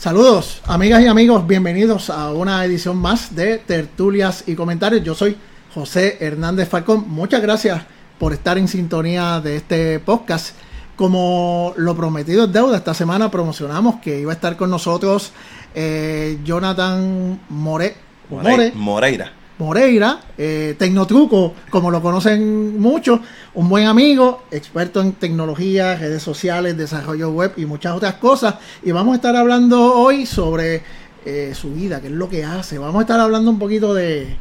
Saludos, amigas y amigos, bienvenidos a una edición más de Tertulias y Comentarios. Yo soy José Hernández Falcón. Muchas gracias por estar en sintonía de este podcast. Como lo prometido es deuda, esta semana promocionamos que iba a estar con nosotros eh, Jonathan More, More, Moreira. Moreira, eh, Tecnotruco, como lo conocen muchos, un buen amigo, experto en tecnología, redes sociales, desarrollo web y muchas otras cosas. Y vamos a estar hablando hoy sobre eh, su vida, qué es lo que hace. Vamos a estar hablando un poquito de,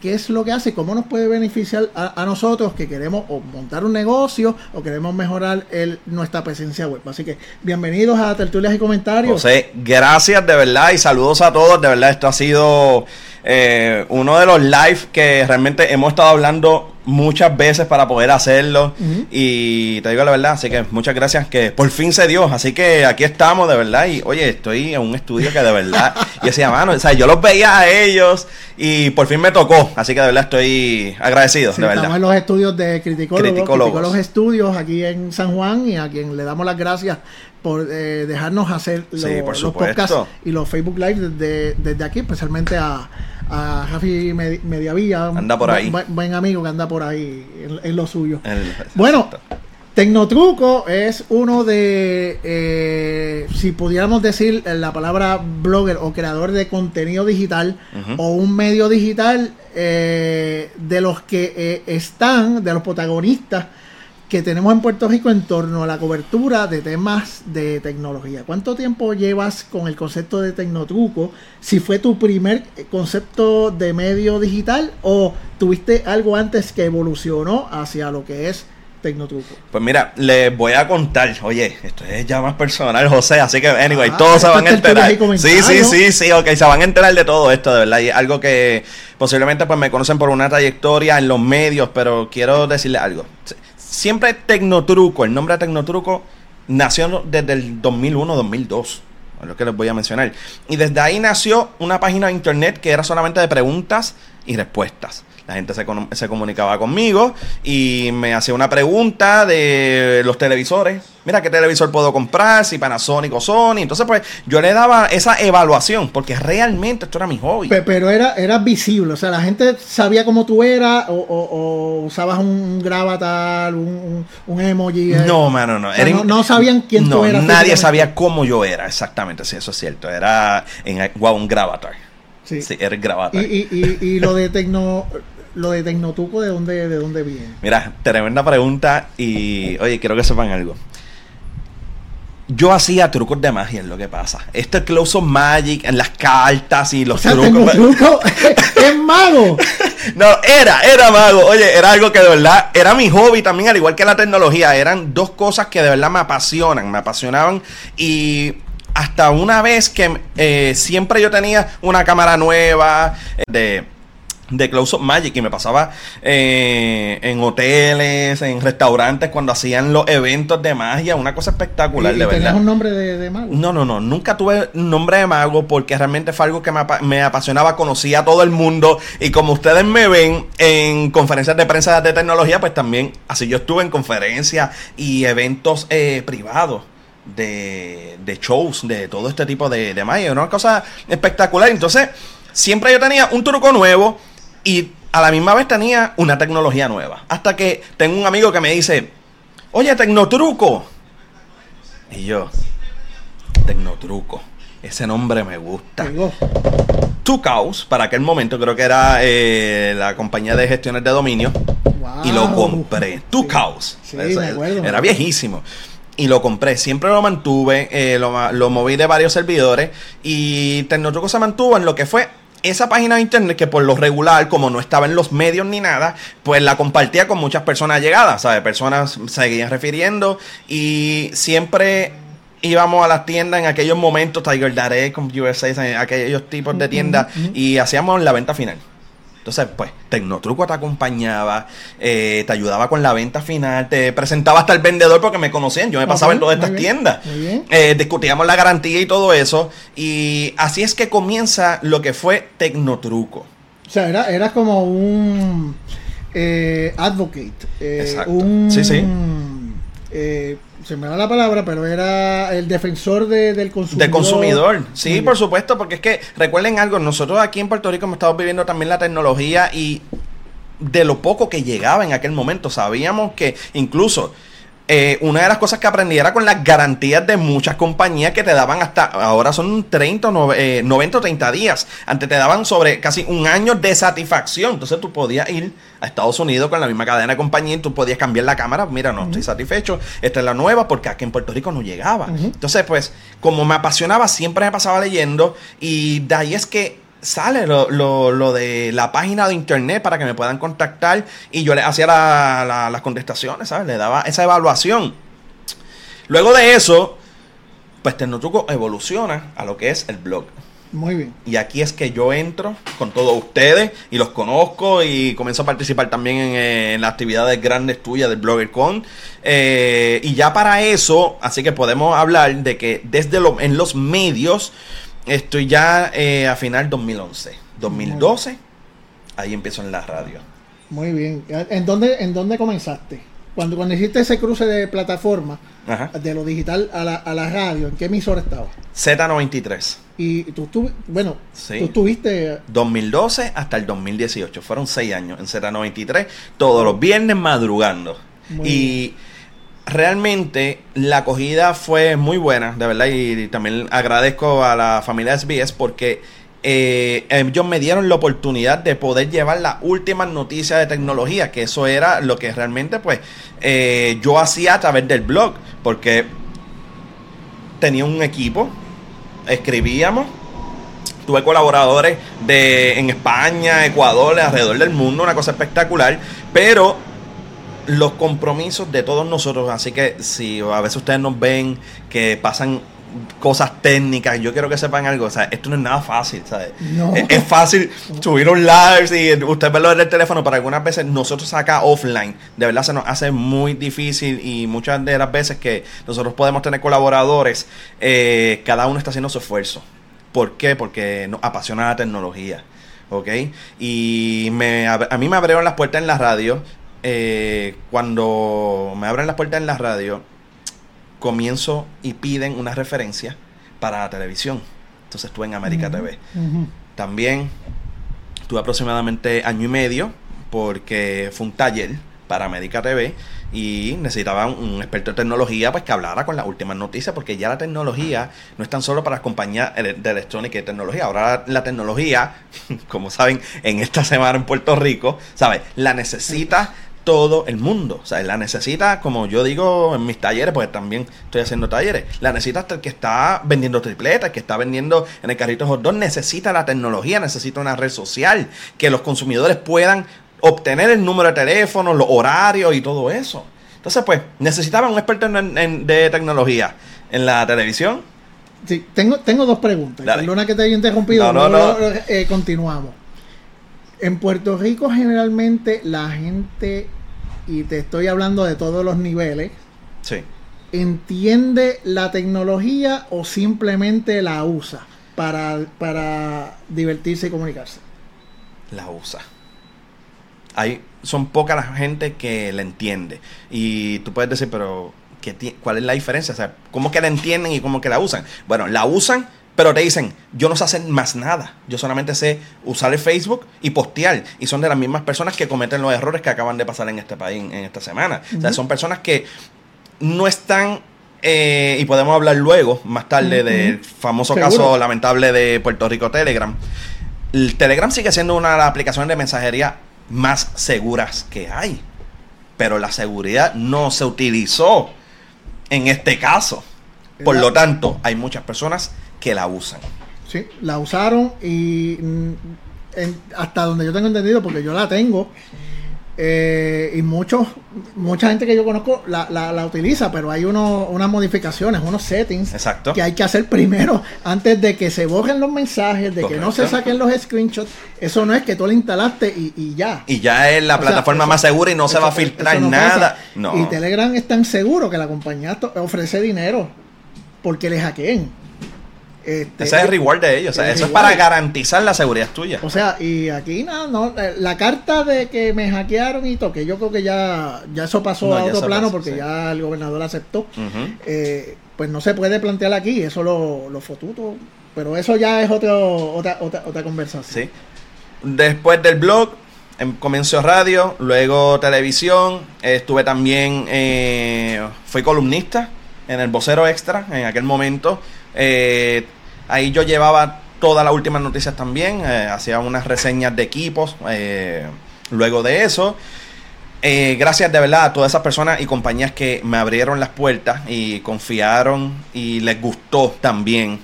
qué es lo que hace, cómo nos puede beneficiar a, nosotros que queremos montar un negocio o queremos mejorar el, nuestra presencia web. Así que bienvenidos a Tertulias y Comentarios. José, gracias de verdad y saludos a todos. De verdad, esto ha sido eh, uno de los live que realmente hemos estado hablando muchas veces para poder hacerlo. Y te digo la verdad, así que muchas gracias que por fin se dio. Así que aquí estamos de verdad. Y oye, estoy en un estudio que de verdad, y decía, mano, o sea, yo los veía a ellos y por fin me tocó. Así que de verdad estoy agradecido, de verdad. Estamos en los estudios de Criticólogos, los Estudios aquí en San Juan y a quien le damos las gracias por eh, dejarnos hacer los podcasts y los Facebook Live desde, desde aquí, especialmente a a Javi Mediavilla. Anda por ahí. Buen, amigo que anda por ahí en, lo suyo. bueno, Tecnotruco es uno de, eh, si pudiéramos decir la palabra blogger o creador de contenido digital o un medio digital eh, de los que eh, están, de los protagonistas que tenemos en Puerto Rico en torno a la cobertura de temas de tecnología. ¿Cuánto tiempo llevas con el concepto de Tecnotruco? Si fue tu primer concepto de medio digital o tuviste algo antes que evolucionó hacia lo que es Tecnotruco. Pues mira, les voy a contar, oye, esto es ya más personal, José, así que, anyway, ah, todos se van a enterar. Sí, sí, sí, sí, ok, se van a enterar de todo esto, de verdad, y algo que posiblemente pues me conocen por una trayectoria en los medios, pero quiero decirle algo siempre Tecnotruco, el nombre de Tecnotruco nació desde el 2001-2002, es lo que les voy a mencionar. Y desde ahí nació una página de internet que era solamente de preguntas y respuestas. La gente se, se, comunicaba conmigo y me hacía una pregunta de los televisores. Mira, ¿qué televisor puedo comprar? Si Panasonic o Sony. Entonces, pues yo le daba esa evaluación porque realmente esto era mi hobby. Pero, era, era visible. O sea, la gente sabía cómo tú eras o, usabas un gravatar, un, un, emoji. Eh. No, mano, no. no. sabían quién tú eras. Nadie sabía cómo yo era, exactamente. Sí, eso es cierto. Era en, wow, un gravatar. Sí. era gravatar. Y, y, y, y lo de tecno lo de Tecnotuco, ¿de dónde, ¿de dónde viene? Mira, tremenda pregunta y, oye, quiero que sepan algo. Yo hacía trucos de magia, es lo que pasa. Este Close of Magic, en las cartas y los trucos. truco es mago. no, era, era mago. Oye, era algo que de verdad era mi hobby también, al igual que la tecnología. Eran dos cosas que de verdad me apasionan, me apasionaban. Y hasta una vez que eh, siempre yo tenía una cámara nueva eh, de de Close Up Magic y me pasaba eh, en hoteles, en restaurantes cuando hacían los eventos de magia, una cosa espectacular, de verdad. un nombre de, mago? No, no, no, nunca tuve nombre de mago porque realmente fue algo que me, apasionaba, conocía a todo el mundo y como ustedes me ven en conferencias de prensa de tecnología, pues también así yo estuve en conferencias y eventos eh, privados. De, de, shows, de todo este tipo de, de magia, una cosa espectacular. Entonces, siempre yo tenía un truco nuevo, y a la misma vez tenía una tecnología nueva. Hasta que tengo un amigo que me dice, oye, Tecnotruco. Y yo, Tecnotruco. Ese nombre me gusta. Tucaus, para aquel momento creo que era eh, la compañía de gestiones de dominio. Y lo compré. Tucaus. era viejísimo y lo compré. Siempre lo mantuve, eh, lo, lo, moví de varios servidores y Tecnotruco se mantuvo en lo que fue esa página de internet que por lo regular, como no estaba en los medios ni nada, pues la compartía con muchas personas llegadas, ¿sabes? Personas seguían refiriendo y siempre íbamos a las tiendas en aquellos momentos, Tiger Direct, USA, aquellos tipos de tiendas y hacíamos la venta final. Entonces, pues, Tecnotruco te acompañaba, eh, te ayudaba con la venta final, te presentaba hasta el vendedor porque me conocían, yo me pasaba en todas estas tiendas. Eh, discutíamos la garantía y todo eso. Y así es que comienza lo que fue Tecnotruco. O sea, era, era como un eh, advocate. Exacto. sí, sí eh, se me da la palabra, pero era el defensor del consumidor. De consumidor, sí, por supuesto, porque es que recuerden algo, nosotros aquí en Puerto Rico hemos estado viviendo también la tecnología y de lo poco que llegaba en aquel momento, sabíamos que incluso eh, una de las cosas que aprendí era con las garantías de muchas compañías que te daban hasta, ahora son 30, 90 o 30 días. Antes te daban sobre casi un año de satisfacción. Entonces tú podías ir a Estados Unidos con la misma cadena de compañía y tú podías cambiar la cámara. Mira, no estoy satisfecho. Esta es la nueva porque aquí en Puerto Rico no llegaba. Entonces, pues, como me apasionaba, siempre me pasaba leyendo y de ahí es que sale lo, lo, de la página de internet para que me puedan contactar y yo le hacía las contestaciones, ¿sabes? Le daba esa evaluación. Luego de eso, pues Tecnotruco evoluciona a lo que es el blog. Muy bien. Y aquí es que yo entro con todos ustedes y los conozco y comienzo a participar también en, las actividades grandes tuyas del BloggerCon. Eh, y ya para eso, así que podemos hablar de que desde lo, en los medios Estoy ya eh, a final 2011. 2012, ahí empiezo en la radio. Muy bien. ¿En dónde, en dónde comenzaste? Cuando, cuando hiciste ese cruce de plataforma, de lo digital a la, a la radio, ¿en qué emisora estabas? Z93. Y tú, estuviste, bueno, tú estuviste... 2012 hasta el 2018. Fueron seis años en Z93, todos los viernes madrugando. y realmente la acogida fue muy buena, de verdad, y, también agradezco a la familia SBS porque eh, ellos me dieron la oportunidad de poder llevar la última noticia de tecnología, que eso era lo que realmente pues eh, yo hacía a través del blog, porque tenía un equipo, escribíamos, tuve colaboradores de en España, Ecuador, alrededor del mundo, una cosa espectacular, pero los compromisos de todos nosotros. Así que si a veces ustedes nos ven que pasan cosas técnicas, yo quiero que sepan algo, o sea, esto no es nada fácil, ¿sabes? Es, fácil subir un live y usted verlo en el teléfono, pero algunas veces nosotros acá offline, de verdad se nos hace muy difícil y muchas de las veces que nosotros podemos tener colaboradores, eh, cada uno está haciendo su esfuerzo. ¿Por qué? Porque nos apasiona la tecnología. ¿ok? Y me, a mí me abrieron las puertas en la radio. Eh, cuando me abren las puertas en la radio, comienzo y piden una referencia para la televisión. Entonces estuve en América TV. También tuve aproximadamente año y medio porque fue un taller para América TV y necesitaban un experto de tecnología pues que hablara con las últimas noticias porque ya la tecnología no es tan solo para las compañías de electrónica y tecnología, ahora la tecnología, como saben, en esta semana en Puerto Rico, ¿sabes? La necesita todo el mundo. O sea, la necesita, como yo digo en mis talleres, porque también estoy haciendo talleres, la necesita hasta el que está vendiendo tripletas, el que está vendiendo en el carrito hot dog, necesita la tecnología, necesita una red social, que los consumidores puedan obtener el número de teléfono, los horarios y todo eso. Entonces, pues, necesitaban un experto en, de tecnología en la televisión. Sí, tengo, tengo dos preguntas. Una que te haya interrumpido. No, no, no. Eh, continuamos. En Puerto Rico generalmente la gente, y te estoy hablando de todos los niveles, entiende la tecnología o simplemente la usa para, para divertirse y comunicarse. La usa. Hay, son poca la gente que la entiende. Y tú puedes decir, pero ¿qué, ¿cuál es la diferencia? O sea, ¿cómo que la entienden y cómo que la usan? Bueno, la usan pero te dicen, yo no sé hacer más nada. Yo solamente sé usar el Facebook y postear. Y son de las mismas personas que cometen los errores que acaban de pasar en este país en esta semana. O sea, son personas que no están eh, y podemos hablar luego, más tarde, del famoso caso lamentable de Puerto Rico Telegram. El Telegram sigue siendo una de las aplicaciones de mensajería más seguras que hay. Pero la seguridad no se utilizó en este caso. Por lo tanto, hay muchas personas que la usan. Sí, la usaron y mm, hasta donde yo tengo entendido, porque yo la tengo, eh, y muchos, mucha gente que yo conozco la, la, utiliza, pero hay uno, unas modificaciones, unos settings Exacto. que hay que hacer primero antes de que se borren los mensajes, de que no se saquen los screenshots. Eso no es que tú lo instalaste y, ya. Y ya es la plataforma más segura y no se va a filtrar nada. No. Y Telegram es tan seguro que la compañía ofrece dinero porque le hackeen. Este, Ese es el reward de ellos. O sea, eso es para garantizar la seguridad tuya. O sea, y aquí nada, no, eh, la carta de que me hackearon y todo, que yo creo que ya, ya eso pasó a otro plano porque ya el gobernador aceptó. Eh, pues no se puede plantear aquí, eso lo, lo fotuto. Pero eso ya es otro, otra, otra, otra conversación. Sí. Después del blog, em, comenzó radio, luego televisión. estuve también, eh, fui columnista en el Vocero Extra en aquel momento. Eh, ahí yo llevaba todas las últimas noticias también, eh, hacía unas reseñas de equipos. Eh, luego de eso, gracias de verdad a todas esas personas y compañías que me abrieron las puertas y confiaron y les gustó también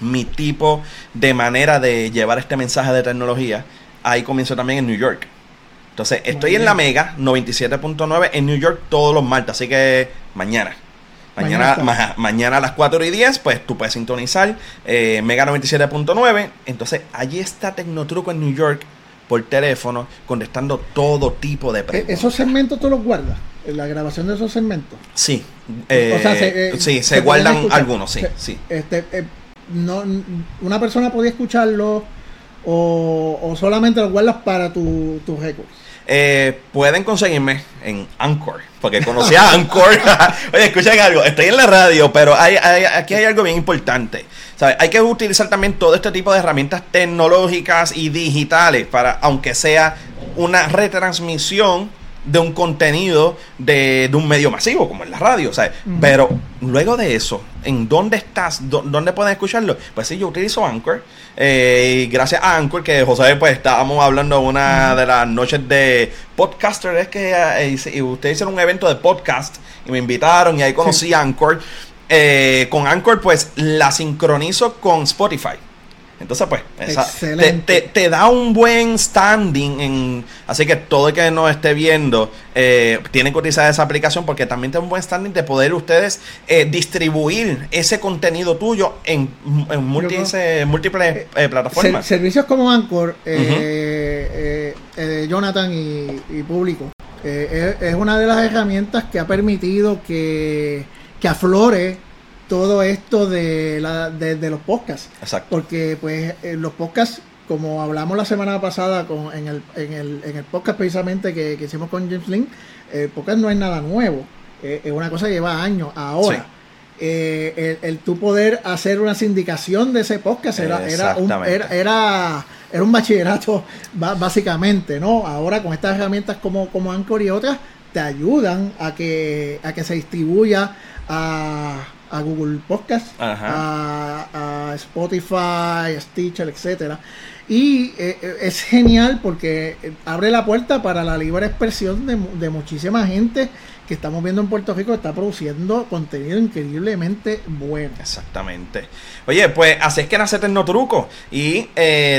mi tipo de manera de llevar este mensaje de tecnología. Ahí comienzo también en New York. Entonces, estoy en la Mega 97.9 en New York todos los martes, así que mañana. Mañana, mañana, a las 4 y 10, pues tú puedes sintonizar eh, Mega 97.9. Entonces, allí está Tecnotruco en New York por teléfono, contestando todo tipo de preguntas. ¿Esos segmentos tú los guardas? ¿La grabación de esos segmentos? Sí. Eh, sí, se, guardan algunos, sí. sí. Este, eh, no, ¿Una persona podía escucharlo o, solamente los guardas para tus tu récords? Eh, pueden conseguirme en Anchor, porque conocí a Anchor. Oye, escuchen algo, estoy en la radio, pero hay, aquí hay algo bien importante. Hay que utilizar también todo este tipo de herramientas tecnológicas y digitales para, aunque sea una retransmisión de un contenido de, un medio masivo, como en la radio, ¿sabes? Pero luego de eso, ¿en dónde estás? ¿Dónde pueden escucharlo? Pues sí, yo utilizo Anchor. Eh, y gracias a Anchor, que José, pues estábamos hablando una de las noches de podcaster, es que eh, ustedes hicieron un evento de podcast y me invitaron y ahí conocí Anchor. Eh, con Anchor, pues la sincronizo con Spotify. Entonces, pues, te, da un buen standing. En, así que todo el que nos esté viendo eh, tiene que utilizar esa aplicación porque también te da un buen standing de poder ustedes eh, distribuir ese contenido tuyo en, múltiples, eh, plataformas. servicios como Anchor, Jonathan y, Público, es, una de las herramientas que ha permitido que, que aflore todo esto de, la, de, los podcasts. Exacto. Porque pues eh, los podcasts, como hablamos la semana pasada con, en, el, en, el, en el podcast precisamente que, hicimos con James Link, el podcast no es nada nuevo. Eh, es una cosa que lleva años. Ahora, eh, el, tu poder hacer una sindicación de ese podcast era, era, un, era, era, un bachillerato básicamente, ¿no? Ahora con estas herramientas como, como Anchor y otras, te ayudan a que, a que se distribuya a a Google Podcast, a, Spotify, a Stitcher, etcétera. Y eh, eh, es genial porque eh, abre la puerta para la libre expresión de, muchísima gente que estamos viendo en Puerto Rico está produciendo contenido increíblemente bueno. Exactamente. Oye, pues así es que nace Tecnotruco. Y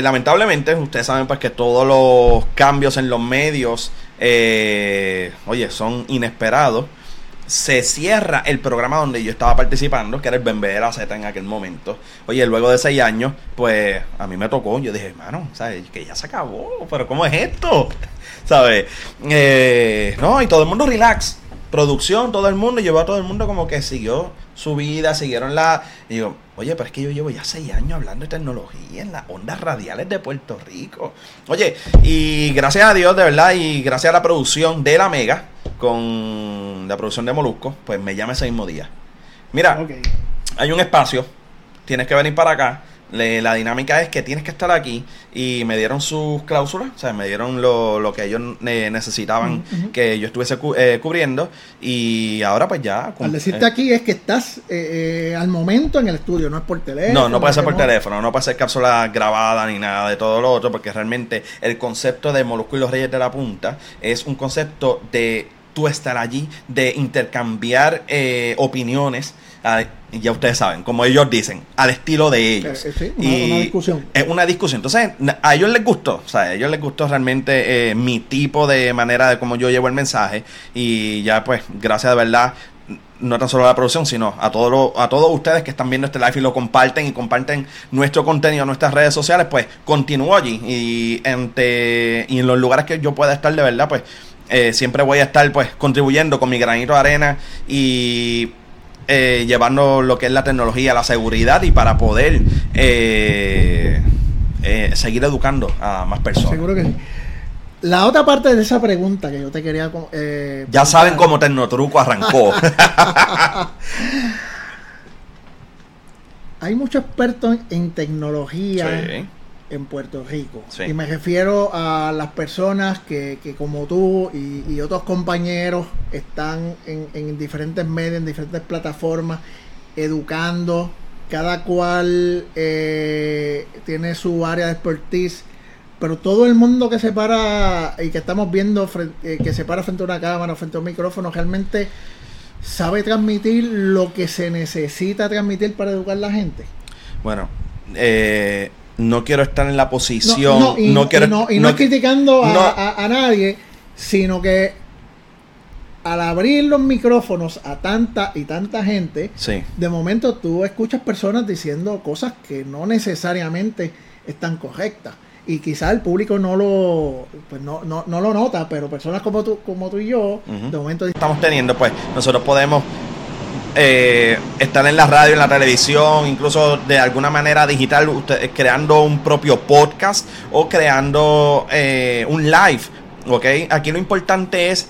lamentablemente, ustedes saben pues que todos los cambios en los medios, oye, son inesperados se cierra el programa donde yo estaba participando, que era el Bembera Z en aquel momento. Oye, luego de seis años, pues a mí me tocó. Yo dije, hermano, ¿sabes? Que ya se acabó, pero ¿cómo es esto? ¿Sabes? Eh, no, y todo el mundo relax. Producción, todo el mundo, llevó a todo el mundo como que siguió su vida, siguieron la. Y digo, oye, pero es que yo llevo ya seis años hablando de tecnología en las ondas radiales de Puerto Rico. Oye, y gracias a Dios, de verdad, y gracias a la producción de la Mega, con la producción de Molusco, pues me llama ese mismo día. Mira, hay un espacio, tienes que venir para acá la dinámica es que tienes que estar aquí y me dieron sus cláusulas, o sea, me dieron lo, que ellos necesitaban que yo estuviese eh, cubriendo y ahora pues ya... Al decirte eh, aquí es que estás eh, al momento en el estudio, no es por teléfono. No, no puede ser por teléfono, no puede ser cápsula grabada ni nada de todo lo otro, porque realmente el concepto de Molusco y los Reyes de la Punta es un concepto de tú estar allí, de intercambiar opiniones ya ustedes saben, como ellos dicen, al estilo de ellos. Eh, eh, sí, una, discusión. Es una discusión. Entonces, a ellos les gustó, o sea, a ellos les gustó realmente eh, mi tipo de manera de cómo yo llevo el mensaje. Y ya, pues, gracias de verdad, no tan solo a la producción, sino a, todo a todos ustedes que están viendo este live y lo comparten y comparten nuestro contenido en nuestras redes sociales, pues continúo allí. Y, entre, y en los lugares que yo pueda estar, de verdad, pues siempre voy a estar pues contribuyendo con mi granito de arena y eh, llevando lo que es la tecnología, la seguridad y para poder eh, eh, seguir educando a más personas. Seguro que sí. La otra parte de esa pregunta que yo te quería... ya saben cómo Tecnotruco arrancó. Hay muchos expertos en tecnología en Puerto Rico. Y me refiero a las personas que, que como tú y, otros compañeros están en, diferentes medios, en diferentes plataformas, educando. Cada cual eh, tiene su área de expertise. Pero todo el mundo que se para y que estamos viendo, eh, que se para frente a una cámara, frente a un micrófono, realmente sabe transmitir lo que se necesita transmitir para educar a la gente. Bueno, eh, no quiero estar en la posición. No, y, no quiero, y no, criticando a, nadie, sino que al abrir los micrófonos a tanta y tanta gente, de momento tú escuchas personas diciendo cosas que no necesariamente están correctas. Y quizá el público no lo, pues no, no, no lo nota, pero personas como tú, como tú y yo, de momento estamos teniendo, pues nosotros podemos eh, estar en la radio, en la televisión, incluso de alguna manera digital, usted, creando un propio podcast o creando eh, un live. ¿Ok? Aquí lo importante es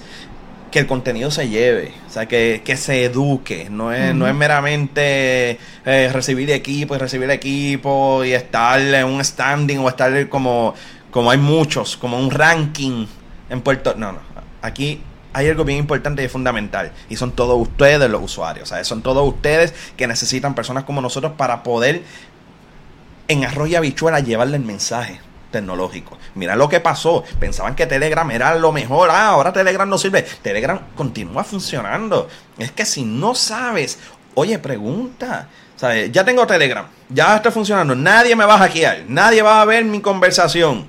que el contenido se lleve, o sea, que, se eduque, no es, no es meramente eh, recibir equipo y recibir equipo y estar en un standing o estar como, como hay muchos, como un ranking en Puerto... No, no, aquí hay algo bien importante y fundamental. Y son todos ustedes los usuarios. Sea, son todos ustedes que necesitan personas como nosotros para poder en arroyo habichuela llevarle el mensaje tecnológico. Mira lo que pasó. Pensaban que Telegram era lo mejor. Ah, ahora Telegram no sirve. Telegram continúa funcionando. Es que si no sabes, oye, pregunta. ¿Sabes? Ya tengo Telegram. Ya está funcionando. Nadie me va a hackear. Nadie va a ver mi conversación.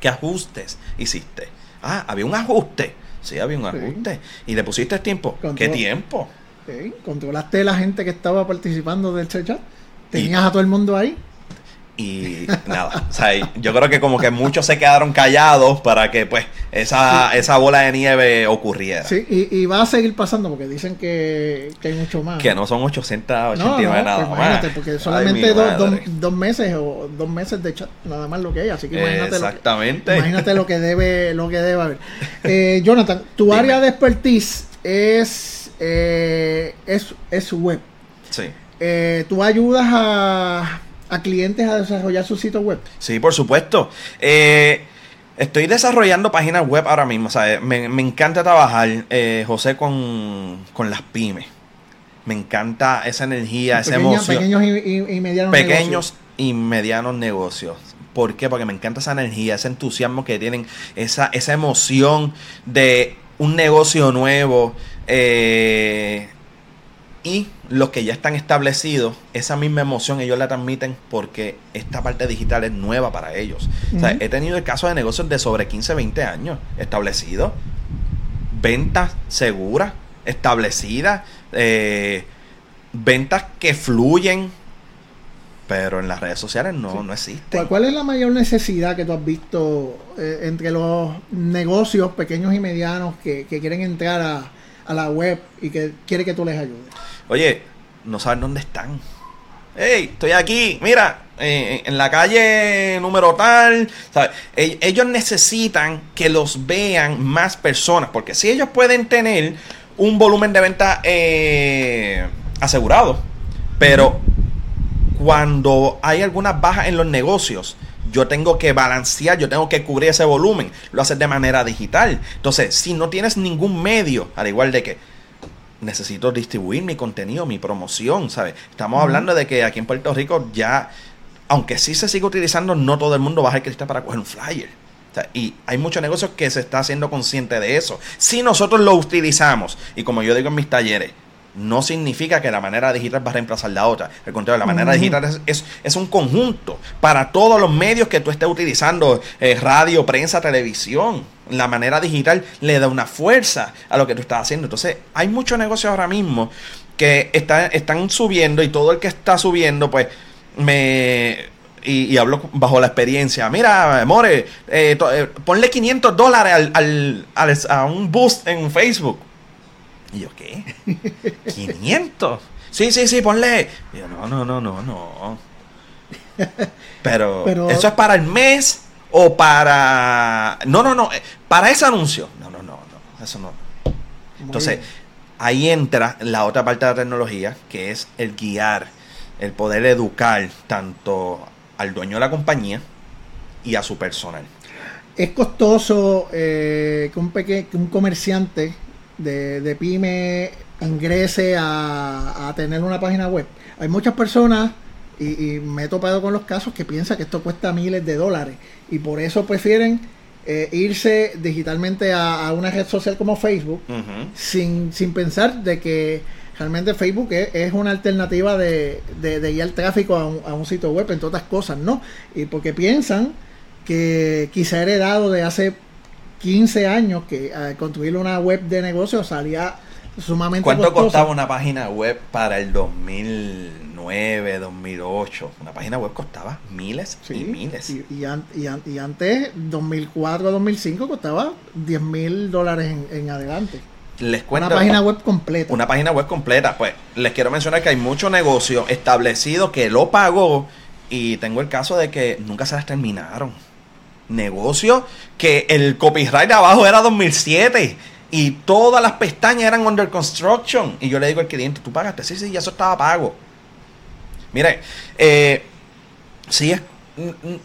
¿Qué ajustes hiciste? Ah, había un ajuste Sí, había un ajuste. ¿Y le pusiste tiempo? ¿Qué tiempo? Sí, controlaste la gente que estaba participando del chat. Tenías a todo el mundo ahí y nada, o sea, yo creo que como que muchos se quedaron callados para que pues esa, esa bola de nieve ocurriera. Sí, y, va a seguir pasando porque dicen que, hay mucho más. Que no son 889 nada pues imagínate, porque solamente dos, meses o dos meses de chat nada más lo que hay, así que imagínate, Exactamente. Lo, que, imagínate lo que debe lo que debe haber. Eh, Jonathan, tu área de expertise es, eh, es, es web. Sí. Eh, tú ayudas a a clientes a desarrollar su sitio web? Sí, por supuesto. Eh, estoy desarrollando páginas web ahora mismo. Me, encanta trabajar, eh, José, con, las pymes. Me encanta esa energía, esa emoción. Pequeños y, medianos pequeños negocios. y medianos negocios. ¿Por qué? Porque me encanta esa energía, ese entusiasmo que tienen, esa, esa emoción de un negocio nuevo. Eh, y los que ya están establecidos, esa misma emoción ellos la transmiten porque esta parte digital es nueva para ellos. o sea, he tenido el caso de negocios de sobre 15, 20 años establecidos, ventas seguras, establecidas, eh, ventas que fluyen, pero en las redes sociales no, no existe. ¿Cuál, es la mayor necesidad que tú has visto eh, entre los negocios pequeños y medianos que, quieren entrar a, a la web y que quiere que tú les ayudes? Oye, no saben dónde están. Hey, estoy aquí, mira, en la calle número tal. Ellos necesitan que los vean más personas, porque si ellos pueden tener un volumen de venta eh, asegurado, pero cuando hay algunas bajas en los negocios, yo tengo que balancear, yo tengo que cubrir ese volumen. Lo haces de manera digital. Entonces, si no tienes ningún medio, al igual de que necesito distribuir mi contenido, mi promoción, ¿sabes? Estamos hablando de que aquí en Puerto Rico ya, aunque sí se sigue utilizando, no todo el mundo baja el cristal para coger un flyer. y hay muchos negocios que se está haciendo consciente de eso. Si nosotros lo utilizamos, y como yo digo en mis talleres, no significa que la manera digital va a reemplazar la otra. Al contrario, la manera digital es, es, un conjunto para todos los medios que tú estés utilizando, eh, radio, prensa, televisión. La manera digital le da una fuerza a lo que tú estás haciendo. Entonces, hay muchos negocios ahora mismo que están, están subiendo y todo el que está subiendo, pues, me... Y, hablo bajo la experiencia. Mira, More, eh, eh, ponle 500 dólares al, al, a un boost en Facebook Y yo, ¿qué? ¿500? Sí, sí, sí, ponle. Y yo, no, no, no, no, no. Pero, eso es para el mes o para... No, no, no, eh, para ese anuncio. No, no, no, no, eso no. Entonces, ahí entra la otra parte de la tecnología, que es el guiar, el poder educar tanto al dueño de la compañía y a su personal. Es costoso eh, que, un que un comerciante de, pyme ingrese a, tener una página web. Hay muchas personas, y, me he topado con los casos, que piensan que esto cuesta miles de dólares y por eso prefieren eh, irse digitalmente a, una red social como Facebook sin, sin pensar de que realmente Facebook es, una alternativa de, de, de guiar tráfico a un, a un, sitio web, entre otras cosas, ¿no? Y porque piensan que quizá heredado de hace 15 años que al construir una web de negocio salía sumamente ¿Cuánto costaba una página web para el 2009, 2008? Una página web costaba miles y miles. Y, y, antes, 2004, 2005, costaba 10 mil dólares en, adelante. Les cuento, una página web completa. Una página web completa. Pues les quiero mencionar que hay mucho negocio establecido que lo pagó y tengo el caso de que nunca se las terminaron negocio que el copyright de abajo era 2007 y todas las pestañas eran under construction. Y yo le digo al cliente, tú pagaste, sí, sí, ya eso estaba pago. Mire, eh, sí es,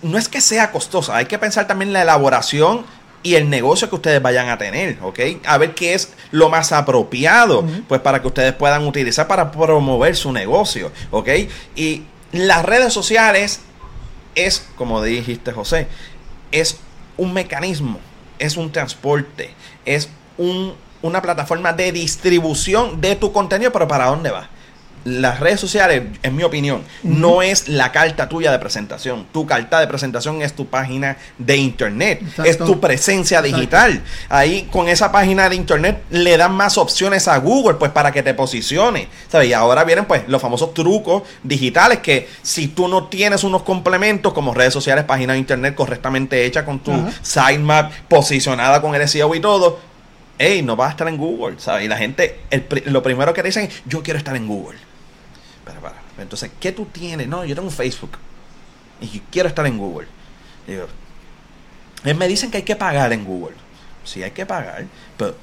no es que sea costosa, hay que pensar también la elaboración y el negocio que ustedes vayan a tener, ¿ok? A ver qué es lo más apropiado, pues para que ustedes puedan utilizar para promover su negocio, ¿ok? Y las redes sociales es, como dijiste José, es un mecanismo, es un transporte, es un, una plataforma de distribución de tu contenido, pero ¿para dónde va? Las redes sociales, en mi opinión, no es la carta tuya de presentación. Tu carta de presentación es tu página de internet, es tu presencia digital. Ahí con esa página de internet le dan más opciones a Google, pues para que te posicione. ¿sabes? Y ahora vienen pues los famosos trucos digitales que si tú no tienes unos complementos como redes sociales, página de internet correctamente hecha con tu sitemap posicionada con el SEO y todo, hey, no vas a estar en Google, ¿sabes? Y la gente, lo primero que dicen, yo quiero estar en Google. Entonces, ¿qué tú tienes? No, yo tengo Facebook y quiero estar en Google. me dicen que hay que pagar en Google. Sí, hay que pagar, pero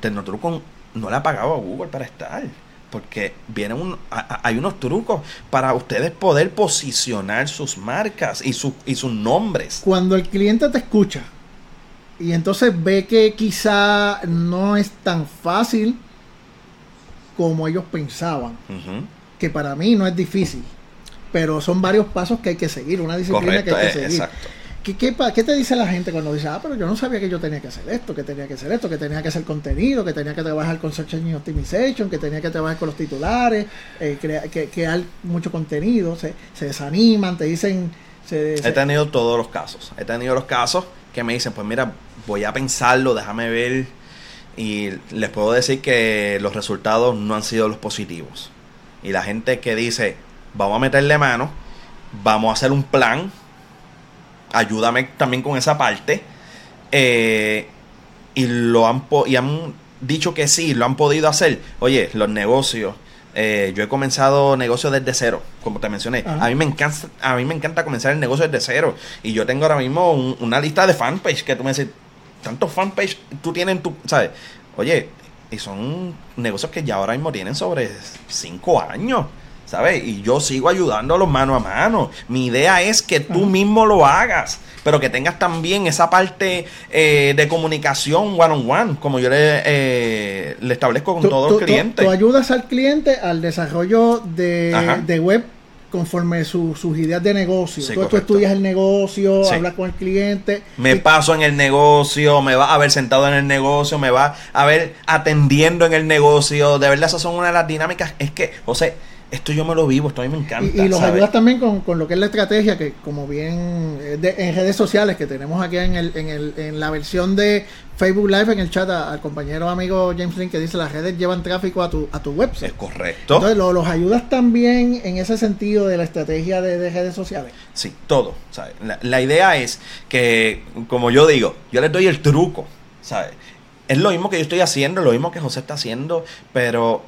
Tecnotruco no le ha pagado a Google para estar. Porque vienen un, hay unos trucos para ustedes poder posicionar sus marcas y, y sus nombres. Cuando el cliente te escucha y entonces ve que quizá no es tan fácil como ellos pensaban que para mí no es difícil, pero son varios pasos que hay que seguir, una disciplina que hay que eh, seguir. ¿Qué, qué, te dice la gente cuando dice, ah, pero yo no sabía que yo tenía que hacer esto, que tenía que hacer esto, que tenía que hacer contenido, que tenía que trabajar con Search Engine Optimization, que tenía que trabajar con los titulares, eh, que, crear mucho contenido, se, desaniman, te dicen... He tenido todos los casos, he tenido los casos que me dicen, pues mira, voy a pensarlo, déjame ver, y les puedo decir que los resultados no han sido los positivos. Y la gente que dice, vamos a meterle mano, vamos a hacer un plan, ayúdame también con esa parte. Eh, y lo han, y han dicho que sí, lo han podido hacer. Oye, los negocios. Eh, yo he comenzado negocios desde cero, como te mencioné. A mí me encanta, a mí me encanta comenzar el negocio desde cero. Y yo tengo ahora mismo una lista de fanpage que tú me dices, tantos fanpage tú tienes tu, ¿sabes? Oye, y son negocios que ya ahora mismo tienen sobre cinco años. ¿Sabes? Y yo sigo ayudándolos mano a mano. Mi idea es que tú mismo lo hagas, pero que tengas también esa parte eh, de comunicación one on one, como yo le, eh, le establezco con todos los clientes. Tú, ayudas al cliente al desarrollo de, de web conforme sus ideas de negocio. tú, estudias el negocio, hablas con el cliente. Me paso en el negocio, me va a ver sentado en el negocio, me va a ver atendiendo en el negocio. De verdad, esas son una de las dinámicas. Es que, José, esto yo me lo vivo, esto a mí me encanta. Y, los ayudas también con, lo que es la estrategia, que como bien eh, en redes sociales que tenemos aquí en, el, en, el, en la versión de Facebook Live, en el chat al compañero amigo James Link que dice las redes llevan tráfico a tu, a tu website. Es correcto. Entonces, ¿los ayudas también en ese sentido de la estrategia de, redes sociales? Sí, todo. La, la idea es que, como yo digo, yo les doy el truco, ¿sabes? es lo mismo que yo estoy haciendo, lo mismo que José está haciendo, pero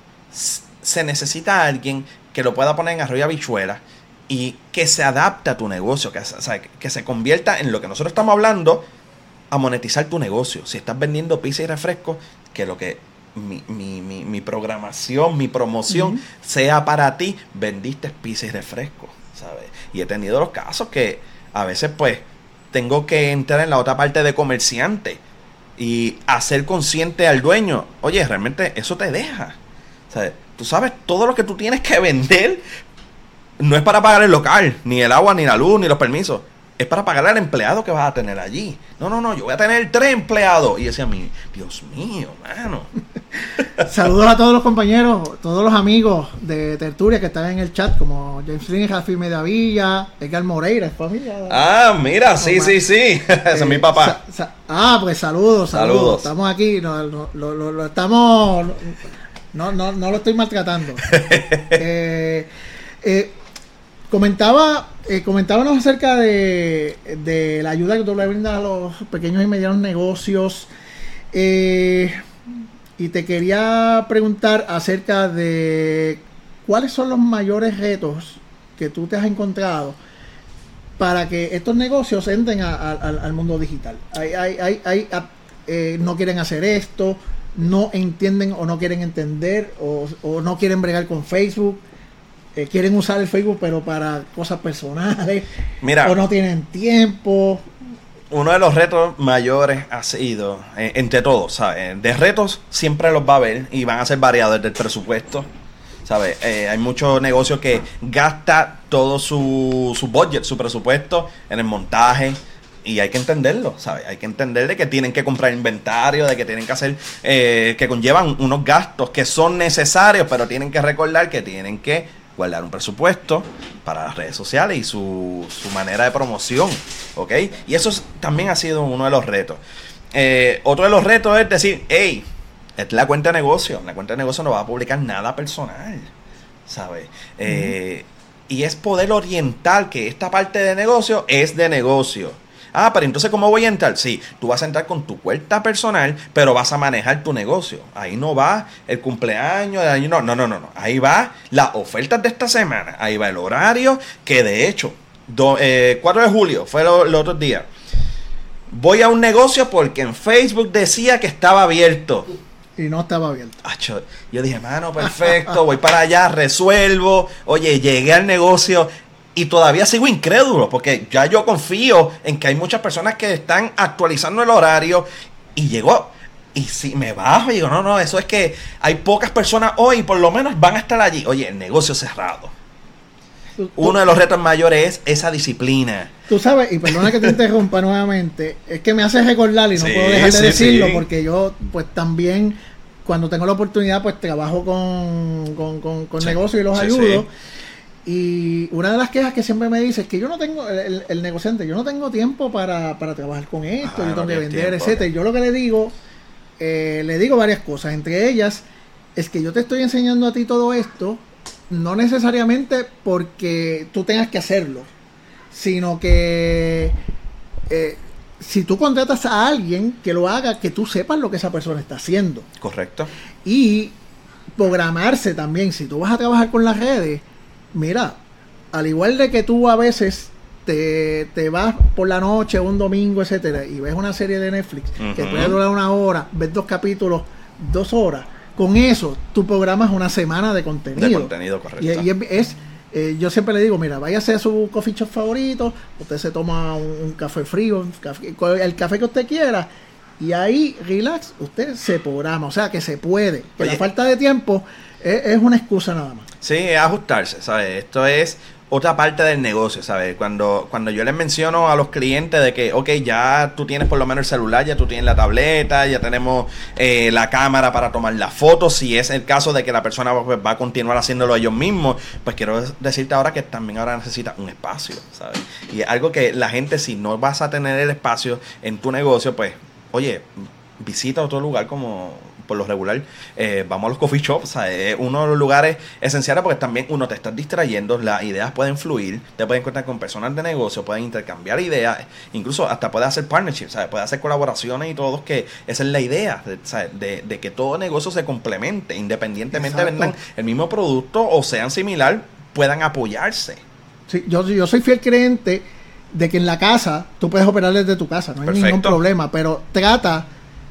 se necesita alguien que lo pueda poner en arroyo bichuela y que se adapte a tu negocio, que, que se convierta en lo que nosotros estamos hablando, a monetizar tu negocio. Si estás vendiendo pizza y refresco, que lo que mi, mi, mi, programación, mi promoción sea para ti, vendiste pizza y refresco, ¿sabes? Y he tenido los casos que a veces pues tengo que entrar en la otra parte de comerciante y hacer consciente al dueño, oye, realmente eso te deja. ¿sabes? Tú sabes todo lo que tú tienes que vender no es para pagar el local, ni el agua, ni la luz, ni los permisos es para pagar al empleado que vas a tener allí. No, no, no, yo voy a tener tres empleados. Y decía a mí, Dios mío, mano. Saludos a todos los compañeros, todos los amigos de Tertulia que están en el chat, como James Lynn, Rafi Medavilla, Edgar Moreira, es familia. Ah, mira, sí, sí, sí. Ese es mi papá. ah, pues saludos, saludos, Estamos aquí, lo, estamos. No, no, no lo estoy maltratando. eh, eh, Comentaba, eh, comentábamos acerca de, la ayuda que tú le brindas a los pequeños y medianos negocios. Y te quería preguntar acerca de cuáles son los mayores retos que tú te has encontrado para que estos negocios entren al mundo digital. Hay, hay, hay, eh, no quieren hacer esto, no entienden o no quieren entender o, o no quieren bregar con Facebook quieren usar el Facebook pero para cosas personales Mira, o no tienen tiempo. Uno de los retos mayores ha sido, eh, entre todos, ¿sabes? De retos siempre los va a haber y van a ser variados del presupuesto. ¿Sabes? Eh, hay muchos negocios que gasta todo su, su budget, su presupuesto en el montaje, y hay que entenderlo, ¿sabes? Hay que entender de que tienen que comprar inventario, de que tienen que hacer, eh, que conllevan unos gastos que son necesarios, pero tienen que recordar que tienen que guardar un presupuesto para las redes sociales y su, su manera de promoción, ¿ok? Y eso también ha sido uno de los retos. Eh, otro de los retos es decir, hey, es la cuenta de negocio, la cuenta de negocio no va a publicar nada personal, ¿sabes? Eh, y es poder orientar que esta parte de negocio es de negocio Ah, pero entonces, ¿cómo voy a entrar? Sí, tú vas a entrar con tu cuenta personal, pero vas a manejar tu negocio. Ahí no va el cumpleaños, de año, no, no, no, no. Ahí va las ofertas de esta semana. Ahí va el horario, que de hecho, 4 eh, de julio fue el otro día. Voy a un negocio porque en Facebook decía que estaba abierto. Y no estaba abierto. yo dije, mano, perfecto, voy para allá, resuelvo. Oye, llegué al negocio, y todavía sigo incrédulo porque ya yo confío en que hay muchas personas que están actualizando el horario y llegó. Y si me bajo y digo, no, no, eso es que hay pocas personas hoy, por lo menos van a estar allí. Oye, el negocio cerrado. Uno de los retos mayores es esa disciplina. Tú sabes, y perdona que te interrumpa nuevamente, es que me hace recordar y no puedo dejar de decirlo porque yo pues también cuando tengo la oportunidad pues trabajo con, con, con, con negocios y los ayudo. Y una de las quejas que siempre me dice es que yo no tengo, el, negociante, yo no tengo tiempo para, trabajar con esto, yo tengo que vender, etcétera. Y yo lo que le digo, eh, le digo varias cosas, entre ellas es que yo te estoy enseñando a ti todo esto, no necesariamente porque tú tengas que hacerlo, sino que eh, si tú contratas a alguien que lo haga, que tú sepas lo que esa persona está haciendo. Correcto. Y programarse también, si tú vas a trabajar con las redes, mira, al igual de que tú a veces te, vas por la noche, un domingo, etcétera, y ves una serie de Netflix que puede durar una hora, ves dos capítulos, dos horas, con eso tú programas una semana de contenido. De contenido, correcto. Y, es, eh, yo siempre le digo, mira, váyase a su coffee shop favorito, usted se toma un, café frío, el café que usted quiera, y ahí, relax, usted se programa, o sea que se puede. Que la falta de tiempo es, una excusa nada más. Sí, es ajustarse, ¿sabes? Esto es otra parte del negocio, ¿sabes? Cuando, cuando yo les menciono a los clientes de que, ok, ya tú tienes por lo menos el celular, ya tú tienes la tableta, ya tenemos eh, la cámara para tomar las fotos, si es el caso de que la persona pues, va a continuar haciéndolo ellos mismos, pues quiero decirte ahora que también ahora necesita un espacio, ¿sabes? Y algo que la gente, si no vas a tener el espacio en tu negocio, pues, oye, visita otro lugar como por lo regular eh, vamos a los coffee shops, sea, es uno de los lugares esenciales porque también uno te está distrayendo, las ideas pueden fluir, te pueden encontrar con personas de negocio, pueden intercambiar ideas, incluso hasta puede hacer partnerships, ¿sabes? puede hacer colaboraciones y todo, que esa es la idea, de, de, que todo negocio se complemente, independientemente de vendan el mismo producto o sean similar, puedan apoyarse. Sí, yo, yo soy fiel creyente de que en la casa tú puedes operar desde tu casa, no hay ningún problema, pero trata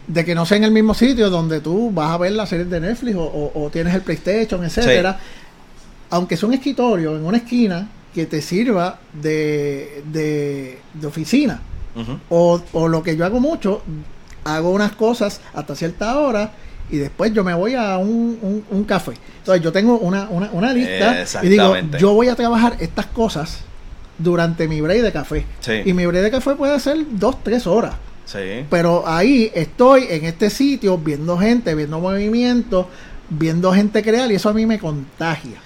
de que no sea en el mismo sitio donde tú vas a ver la serie de Netflix o, tienes el PlayStation, etcétera. Aunque sea un escritorio en una esquina que te sirva de, de, oficina. o, o, lo que yo hago mucho, hago unas cosas hasta cierta hora y después yo me voy a un, un, café. Entonces yo tengo una, una, una lista y digo, yo voy a trabajar estas cosas durante mi break de café. Y mi break de café puede ser dos, tres horas. Pero ahí estoy en este sitio viendo gente, viendo movimientos, viendo gente crear y eso a mí me contagia.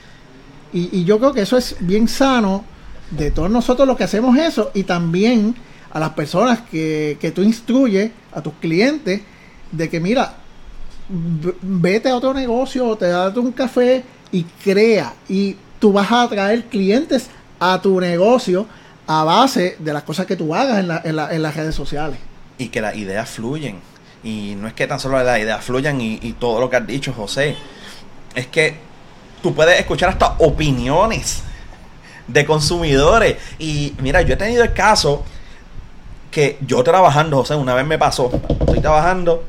Y, yo creo que eso es bien sano de todos nosotros los que hacemos eso y también a las personas que, tú instruyes, a tus clientes, de que mira, vete a otro negocio, te date un café y crea. Y tú vas a atraer clientes a tu negocio a base de las cosas que tú hagas en, las redes sociales. Y que las ideas fluyen. Y no es que tan solo las ideas fluyan y, todo lo que has dicho, José. Es que tú puedes escuchar hasta opiniones de consumidores. Y mira, yo he tenido el caso que yo trabajando, José, una vez me pasó, estoy trabajando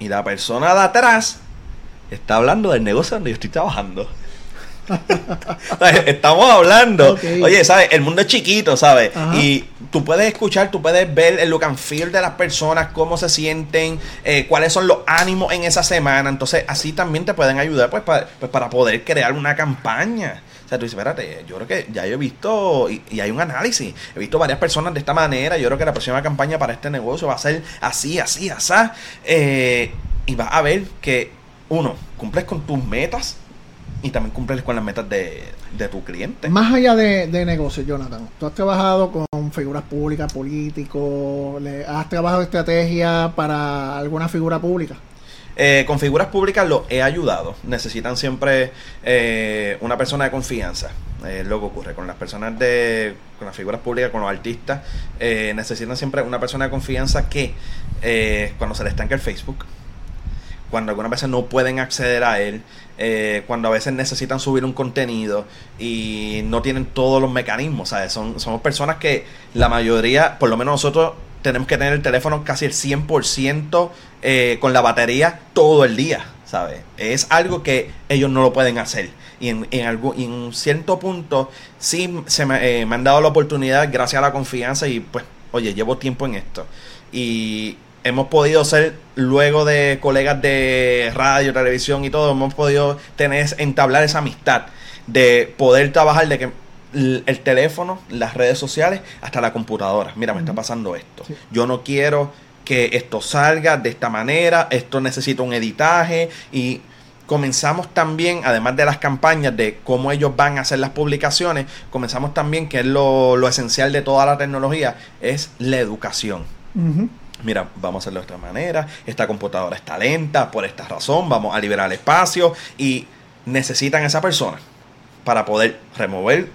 y la persona de atrás está hablando del negocio donde yo estoy trabajando. Estamos hablando. Oye, ¿sabes? El mundo es chiquito, ¿sabes? Y tú puedes escuchar, tú puedes ver el look and feel de las personas, cómo se sienten, eh, cuáles son los ánimos en esa semana. Entonces, así también te pueden ayudar pues, para, pues, para poder crear una campaña. O sea, tú dices, espérate, yo creo que ya he visto, y, hay un análisis, he visto varias personas de esta manera, yo creo que la próxima campaña para este negocio va a ser así, así, así. Eh, y vas a ver que, uno, cumples con tus metas, y también cumples con las metas de, tu cliente. Más allá de, de negocio, Jonathan, tú has trabajado con figuras públicas, políticos, has trabajado estrategia para alguna figura pública. Eh, con figuras públicas lo he ayudado. Necesitan siempre eh, una persona de confianza. Eh, lo que ocurre con las personas de, con las figuras públicas, con los artistas, necesitan siempre una persona de confianza que cuando se les estanca el Facebook, cuando algunas veces no pueden acceder a él, eh, cuando a veces necesitan subir un contenido y no tienen todos los mecanismos, ¿sabes? Son, somos personas que la mayoría, por lo menos nosotros, tenemos que tener el teléfono casi el 100% eh, con la batería todo el día, ¿sabes? Es algo que ellos no lo pueden hacer. Y en, en, algo, en un cierto punto sí se me, eh, me han dado la oportunidad gracias a la confianza y pues, oye, llevo tiempo en esto. Y hemos podido ser, luego de colegas de radio, televisión y todo, hemos podido tener, entablar esa amistad de poder trabajar de que el teléfono, las redes sociales, hasta la computadora. Mira, me está pasando esto. Yo no quiero que esto salga de esta manera, esto necesita un editaje y comenzamos también, además de las campañas de cómo ellos van a hacer las publicaciones, comenzamos también, que es lo, esencial de toda la tecnología, es la educación mira, vamos a hacerlo de otra manera, esta computadora está lenta por esta razón, vamos a liberar espacio y necesitan esa persona para poder remover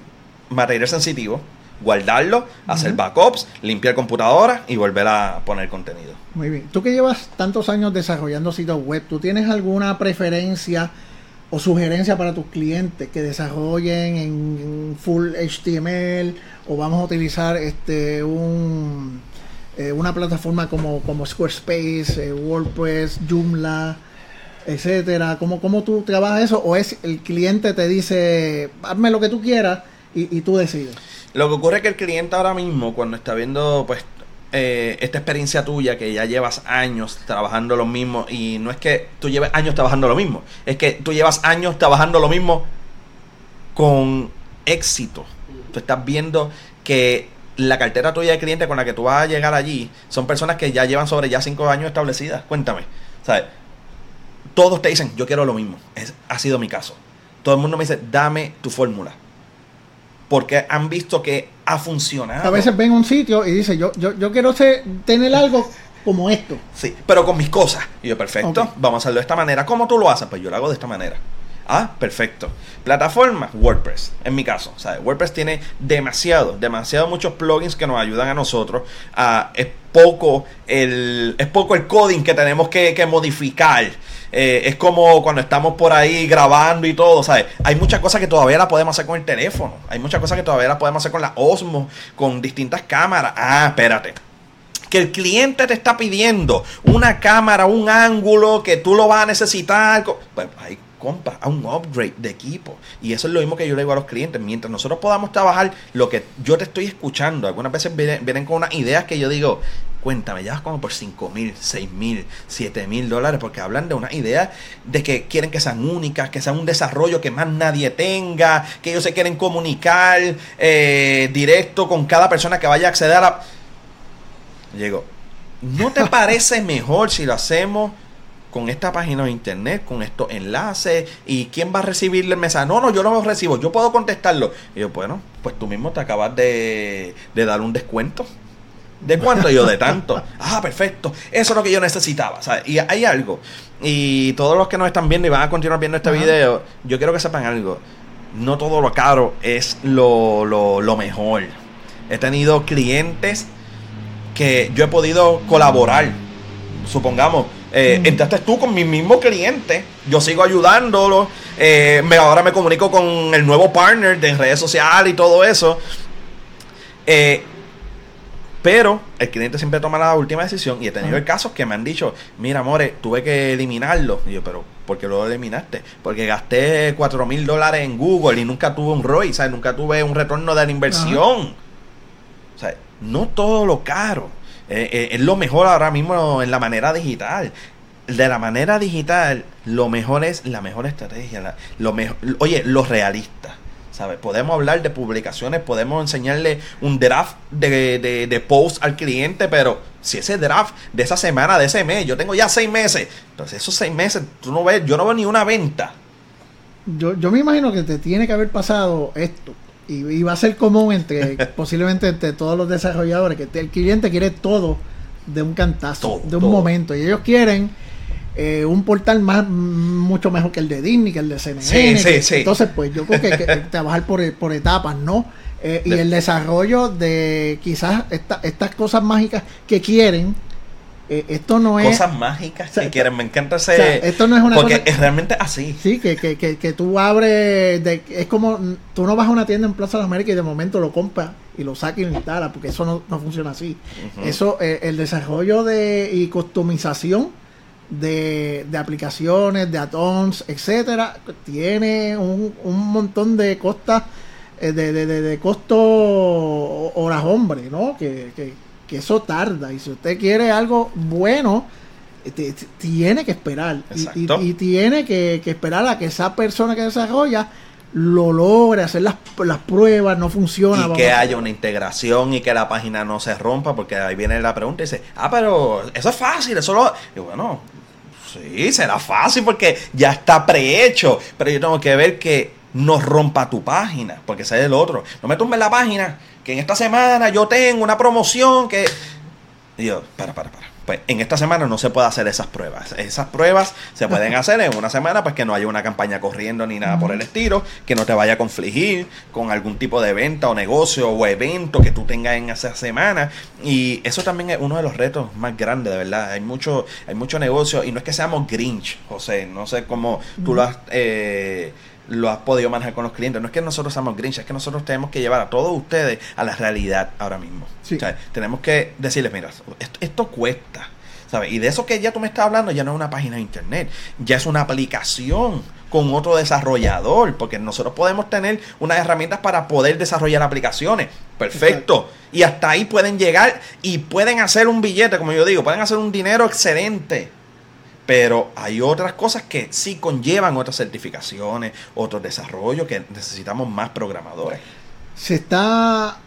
material sensitivo, guardarlo, hacer backups, limpiar computadora y volver a poner contenido. Muy bien. Tú que llevas tantos años desarrollando sitios web, ¿tú tienes alguna preferencia o sugerencia para tus clientes que desarrollen en full HTML o vamos a utilizar este un eh, una plataforma como, como Squarespace, eh, WordPress, Joomla, etcétera? ¿Cómo, ¿Cómo tú trabajas eso? ¿O es el cliente te dice, hazme lo que tú quieras y, tú decides? Lo que ocurre es que el cliente ahora mismo, cuando está viendo pues eh, esta experiencia tuya, que ya llevas años trabajando lo mismo, y no es que tú lleves años trabajando lo mismo, es que tú llevas años trabajando lo mismo con éxito. Tú estás viendo que la cartera tuya de cliente con la que tú vas a llegar allí son personas que ya llevan sobre ya cinco años establecidas. Cuéntame. ¿Sabes? Todos te dicen, yo quiero lo mismo. Es, ha sido mi caso. Todo el mundo me dice, dame tu fórmula. Porque han visto que ha funcionado. A veces ven un sitio y dicen, yo, yo, yo quiero tener algo como esto. Sí, pero con mis cosas. Y yo, perfecto, vamos a hacerlo de esta manera. ¿Cómo tú lo haces? Pues yo lo hago de esta manera. Ah, perfecto. Plataforma, WordPress, en mi caso. WordPress tiene demasiado, demasiado muchos plugins que nos ayudan a nosotros. a es, poco el, es poco el coding que tenemos que, modificar. Eh, es como cuando estamos por ahí grabando y todo, ¿sabes? Hay muchas cosas que todavía las podemos hacer con el teléfono. Hay muchas cosas que todavía las podemos hacer con la Osmo, con distintas cámaras. Ah, espérate que el cliente te está pidiendo una cámara, un ángulo que tú lo vas a necesitar. Pues ahí compra a un upgrade de equipo. Y eso es lo mismo que yo le digo a los clientes. Mientras nosotros podamos trabajar lo que yo te estoy escuchando, algunas veces vienen, con unas ideas que yo digo, cuéntame, ya como por 5 mil, 6 mil, 7 mil dólares, porque hablan de una idea de que quieren que sean únicas, que sea un desarrollo que más nadie tenga, que ellos se quieren comunicar eh, directo con cada persona que vaya a acceder a la... Llego, ¿no te parece mejor si lo hacemos con esta página de internet, con estos enlaces, y quién va a recibir el mensaje. No, no, yo no lo recibo, yo puedo contestarlo. Y yo, bueno, pues tú mismo te acabas de, dar un descuento. ¿De cuánto? yo, de tanto. Ah, perfecto. Eso es lo que yo necesitaba. Y hay algo. Y todos los que nos están viendo y van a continuar viendo este video, yo quiero que sepan algo. No todo lo caro es lo, lo, lo mejor. He tenido clientes que yo he podido colaborar. Supongamos, eh, entraste tú con mi mismo cliente. Yo sigo ayudándolo. Eh, me, ahora me comunico con el nuevo partner de redes sociales y todo eso. Eh, pero el cliente siempre toma la última decisión y he tenido casos que me han dicho, mira, amores, tuve que eliminarlo. Y yo, pero ¿por qué lo eliminaste? Porque gasté 4 mil dólares en Google y nunca tuve un ROI, ¿sabes? Nunca tuve un retorno de la inversión. O sea, no todo lo caro eh, eh, es lo mejor ahora mismo en la manera digital. De la manera digital, lo mejor es la mejor estrategia. lo mejor, oye, lo realista. ¿sabes? Podemos hablar de publicaciones, podemos enseñarle un draft de, de, de, post al cliente, pero si ese draft de esa semana, de ese mes, yo tengo ya seis meses, entonces esos seis meses, tú no ves, yo no veo ni una venta. Yo, yo me imagino que te tiene que haber pasado esto y, va a ser común entre posiblemente entre todos los desarrolladores que el cliente quiere todo de un cantazo, de un momento y ellos quieren eh, un portal más mucho mejor que el de Disney, que el de CNN. Entonces, pues yo creo que, que trabajar por, por etapas, ¿no? Eh, y el desarrollo de quizás estas cosas mágicas que quieren eh, esto no es cosas mágicas que quieren me encanta ese esto no es una porque es realmente así. Sí que, que, que, que tú abres de, es como tú no vas a una tienda en Plaza de las Américas y de momento lo compras y lo sacas y lo instalas porque eso no, no funciona así. Eso eh, el desarrollo de y customización de, de aplicaciones de add-ons etcétera tiene un, un montón de costas eh, de, de, de, de costo horas hombre no que, que que eso tarda. Y si usted quiere algo bueno, tiene que esperar. Y, tiene que, esperar a que esa persona que desarrolla lo logre, hacer las, las pruebas, no funciona. Y que haya una integración y que la página no se rompa, porque ahí viene la pregunta y dice, ah, pero eso es fácil, eso lo... Y bueno, sí, será fácil porque ya está prehecho, pero yo tengo que ver que no rompa tu página, porque ese es el otro. No me tumbe la página que en esta semana yo tengo una promoción que... Y yo, para, para, para. Pues en esta semana no se puede hacer esas pruebas. Esas pruebas se pueden hacer en una semana, pues que no haya una campaña corriendo ni nada por el estilo, que no te vaya a confligir con algún tipo de venta o negocio o evento que tú tengas en esa semana. Y eso también es uno de los retos más grandes, de verdad. Hay mucho, hay mucho negocio y no es que seamos Grinch, José. No sé cómo tú lo has... Eh, lo has podido manejar con los clientes. No es que nosotros seamos Grinch, es que nosotros tenemos que llevar a todos ustedes a la realidad ahora mismo. tenemos que decirles, mira, esto, cuesta. ¿sabes? Y de eso que ya tú me estás hablando ya no es una página de internet, ya es una aplicación con otro desarrollador, porque nosotros podemos tener unas herramientas para poder desarrollar aplicaciones. Perfecto. Y hasta ahí pueden llegar y pueden hacer un billete, como yo digo, pueden hacer un dinero excelente. Pero hay otras cosas que sí conllevan otras certificaciones, otros desarrollos que necesitamos más programadores. Se está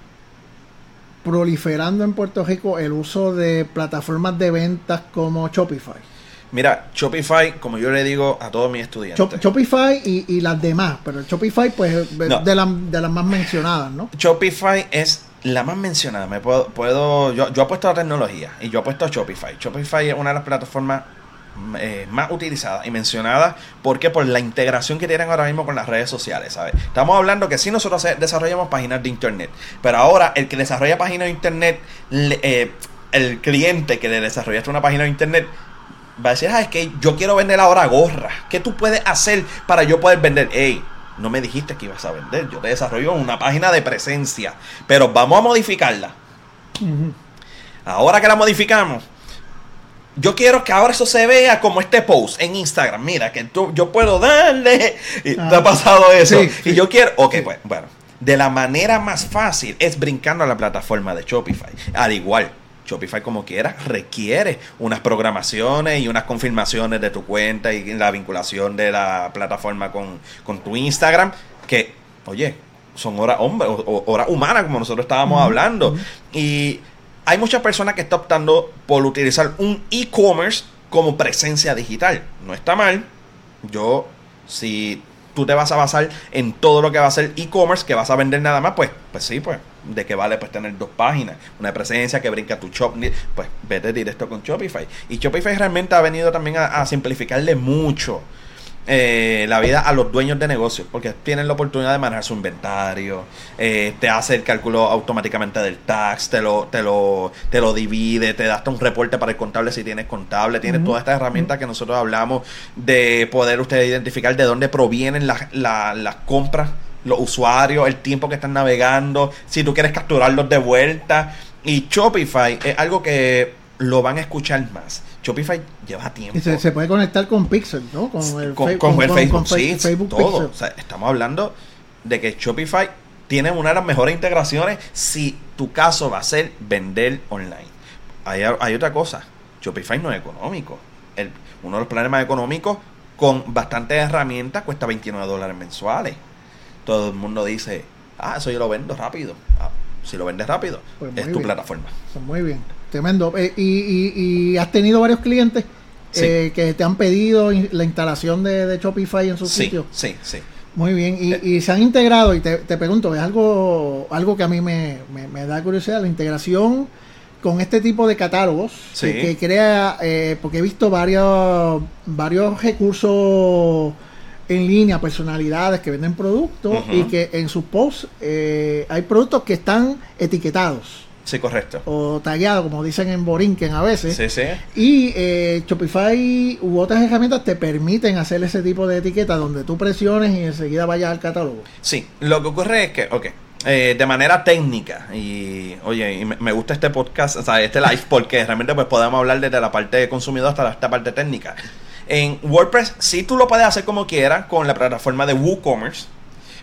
proliferando en Puerto Rico el uso de plataformas de ventas como Shopify. Mira, Shopify, como yo le digo a todos mis estudiantes. Shopify y, las demás, pero Shopify pues de, de las más mencionadas, ¿no? Shopify es la más mencionada, me puedo, puedo yo, yo apuesto a la tecnología y yo apuesto a Shopify. Shopify es una de las plataformas eh, más utilizadas y mencionadas porque por la integración que tienen ahora mismo con las redes sociales, ¿sabes? Estamos hablando que si nosotros desarrollamos páginas de internet, pero ahora el que desarrolla páginas de internet, eh, el cliente que le desarrollaste una página de internet va a decir, ah, es que yo quiero vender ahora gorra. ¿Qué tú puedes hacer para yo poder vender? Ey, no me dijiste que ibas a vender. Yo te desarrollo una página de presencia. Pero vamos a modificarla. Ahora que la modificamos, yo quiero que ahora eso se vea como este post en Instagram. Mira, que tú, yo puedo darle. Y te ha pasado eso. Y yo quiero. Ok, pues, bueno. De la manera más fácil es brincando a la plataforma de Shopify. Al igual Shopify como quiera requiere unas programaciones y unas confirmaciones de tu cuenta y la vinculación de la plataforma con, tu Instagram que, oye, son horas hora humanas como nosotros estábamos hablando. Y hay muchas personas que están optando por utilizar un e-commerce como presencia digital. No está mal. Yo, si tú te vas a basar en todo lo que va a ser e-commerce, que vas a vender nada más, pues, pues sí, pues de que vale pues tener dos páginas, una presencia que brinca tu shop, pues vete directo con Shopify. Y Shopify realmente ha venido también a, simplificarle mucho eh, la vida a los dueños de negocios, porque tienen la oportunidad de manejar su inventario, eh, te hace el cálculo automáticamente del tax, te lo, te lo, te lo divide, te da hasta un reporte para el contable si tienes contable, tienes todas estas herramientas que nosotros hablamos de poder ustedes identificar de dónde provienen las, las compras los usuarios, el tiempo que están navegando, si tú quieres capturarlos de vuelta. Y Shopify es algo que lo van a escuchar más. Shopify lleva tiempo. Y se, puede conectar con Pixel, ¿no? Con el, Facebook, sí, todo. O sea, estamos hablando de que Shopify tiene una de las mejores integraciones si tu caso va a ser vender online. Hay, hay otra cosa. Shopify no es económico. El, uno de los planes más económicos con bastantes herramientas cuesta 29 dólares mensuales todo el mundo dice, ah, eso yo lo vendo rápido. Ah, si lo vendes rápido, pues es tu plataforma. Pues muy bien, tremendo. Eh, y, has tenido varios clientes eh, que te han pedido la instalación de, Shopify en su sitio. Sí, sí. Muy bien, y, eh. se han integrado, y te, pregunto, es algo, algo que a mí me, da curiosidad, la integración con este tipo de catálogos que, crea, porque he visto varios, varios recursos en línea personalidades que venden productos y que en sus posts eh, hay productos que están etiquetados. Sí, correcto. O tagueados, como dicen en Borinquen a veces. Sí, sí. Y eh, Shopify u otras herramientas te permiten hacer ese tipo de etiqueta donde tú presiones y enseguida vayas al catálogo. Sí, lo que ocurre es que, ok, eh, de manera técnica y oye me gusta este podcast o sea este live porque realmente pues podemos hablar desde la parte de consumidor hasta esta parte técnica en WordPress sí tú lo puedes hacer como quieras con la plataforma de WooCommerce,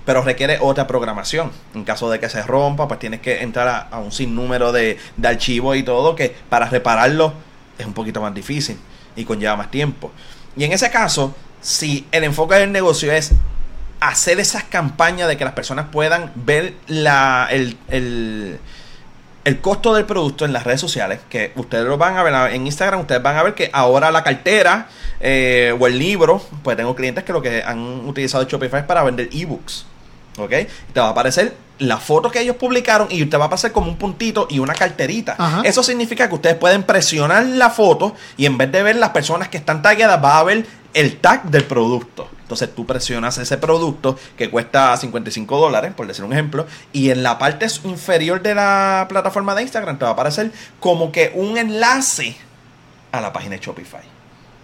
pero requiere otra programación. En caso de que se rompa, pues tienes que entrar a, un sinnúmero de, de archivos y todo que para repararlo es un poquito más difícil y conlleva más tiempo. Y en ese caso, si el enfoque del negocio es hacer esas campañas de que las personas puedan ver la, el, el el costo del producto en las redes sociales, que ustedes lo van a ver en Instagram, ustedes van a ver que ahora la cartera eh, o el libro, pues tengo clientes que lo que han utilizado Shopify es para vender ebooks. ¿Ok? Te va a aparecer la foto que ellos publicaron y te va a pasar como un puntito y una carterita. Eso significa que ustedes pueden presionar la foto y en vez de ver las personas que están tagueadas, va a ver el tag del producto. Entonces tú presionas ese producto que cuesta 55 dólares, por decir un ejemplo, y en la parte inferior de la plataforma de Instagram te va a aparecer como que un enlace a la página de Shopify.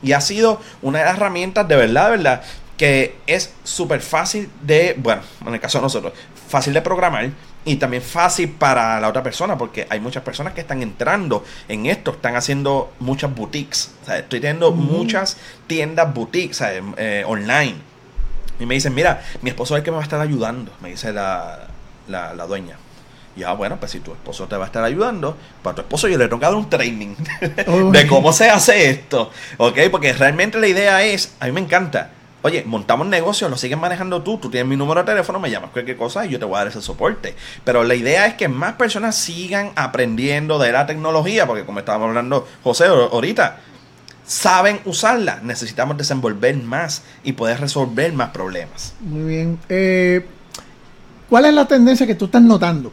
Y ha sido una de las herramientas de verdad, de verdad, que es súper fácil de, bueno, en el caso de nosotros, fácil de programar y también fácil para la otra persona, porque hay muchas personas que están entrando en esto, están haciendo muchas boutiques, o sea, estoy teniendo muchas tiendas boutiques eh, online. Y me dicen, mira, mi esposo es el que me va a estar ayudando, me dice la, la, dueña. Y ah, bueno, pues si tu esposo te va a estar ayudando, para tu esposo yo le tengo que dar un training de cómo se hace esto, ¿ok? Porque realmente la idea es, a mí me encanta, Oye, montamos negocio, lo sigues manejando tú, tú tienes mi número de teléfono, me llamas cualquier cosa y yo te voy a dar ese soporte. Pero la idea es que más personas sigan aprendiendo de la tecnología, porque como estábamos hablando José ahorita, saben usarla, necesitamos desenvolver más y poder resolver más problemas. Muy bien. Eh, ¿Cuál es la tendencia que tú estás notando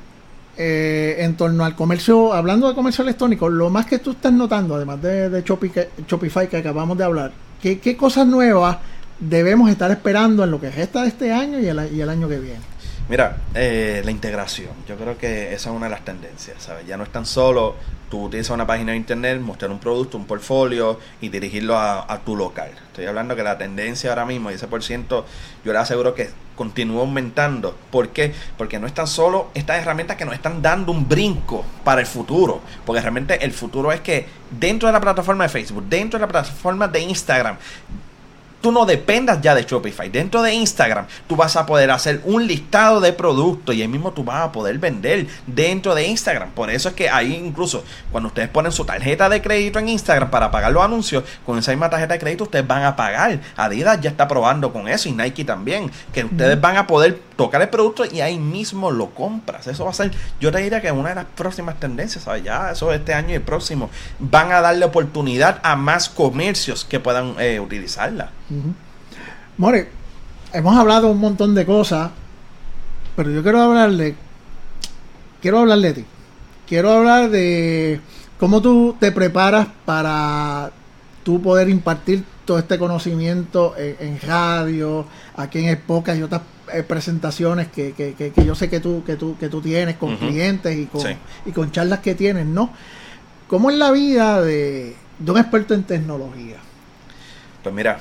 eh, en torno al comercio, hablando de comercio electrónico, lo más que tú estás notando, además de, Shopify que acabamos de hablar, ¿qué, ¿qué, cosas nuevas debemos estar esperando en lo que resta de este año y el, y el año que viene? Mira, eh, la integración, yo creo que esa es una de las tendencias, ¿sabes? Ya no es tan solo tú utilizas una página de internet, mostrar un producto, un portfolio y dirigirlo a, tu local. Estoy hablando que la tendencia ahora mismo, y ese por ciento, yo le aseguro que continúa aumentando. ¿Por qué? Porque no es tan solo estas herramientas que nos están dando un brinco para el futuro. Porque realmente el futuro es que dentro de la plataforma de Facebook, dentro de la plataforma de Instagram, tú no dependas ya de Shopify. Dentro de Instagram, tú vas a poder hacer un listado de productos y ahí mismo tú vas a poder vender dentro de Instagram. Por eso es que ahí incluso cuando ustedes ponen su tarjeta de crédito en Instagram para pagar los anuncios, con esa misma tarjeta de crédito ustedes van a pagar. Adidas ya está probando con eso y Nike también, que ustedes van a poder tocar el producto y ahí mismo lo compras. Eso va a ser, yo te diría que una de las próximas tendencias, ¿sabes? Ya eso este año y el próximo van a darle oportunidad a más comercios que puedan eh, utilizarla. More, hemos hablado un montón de cosas, pero yo quiero hablarle, quiero hablarle de ti. Quiero hablar de cómo tú te preparas para tú poder impartir todo este conocimiento en, radio, aquí en Epocas y otras eh, presentaciones que, que, que, yo sé que tú, que tú, que tú tienes con clientes y con, y con charlas que tienes, ¿no? ¿Cómo es la vida de, de un experto en tecnología? Pues mira,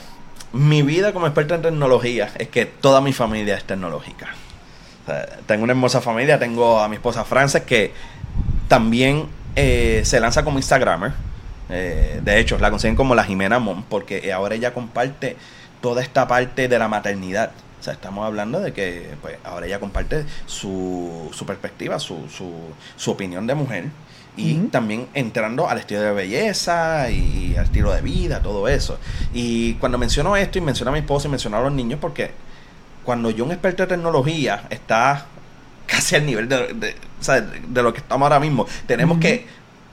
mi vida como experto en tecnología es que toda mi familia es tecnológica. tengo una hermosa familia, tengo a mi esposa Frances que también eh, se lanza como Instagramer. Eh, de hecho, la consiguen como la Jimena Mom, porque ahora ella comparte toda esta parte de la maternidad. O sea, estamos hablando de que pues, ahora ella comparte su, su perspectiva, su, su, su opinión de mujer y también entrando al estilo de belleza y al estilo de vida, todo eso. Y cuando menciono esto y menciono a mi esposa y menciono a los niños, porque cuando yo, un experto de tecnología, está casi al nivel de, de, lo que estamos ahora mismo, tenemos que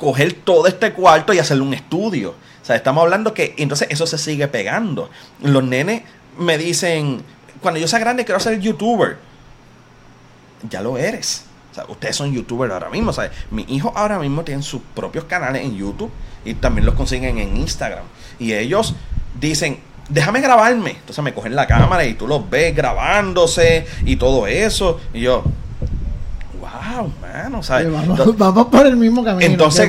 coger todo este cuarto y hacerle un estudio. O sea, estamos hablando que entonces eso se sigue pegando. Los nenes me dicen, cuando yo sea grande quiero ser youtuber. Ya lo eres. O sea, ustedes son youtubers ahora mismo. O sea, mis hijos ahora mismo tienen sus propios canales en YouTube y también los consiguen en Instagram. Y ellos dicen, déjame grabarme. Entonces me cogen la cámara y tú los ves grabándose y todo eso. Y yo, wow, man. O sea, vamos, por el mismo camino. Entonces,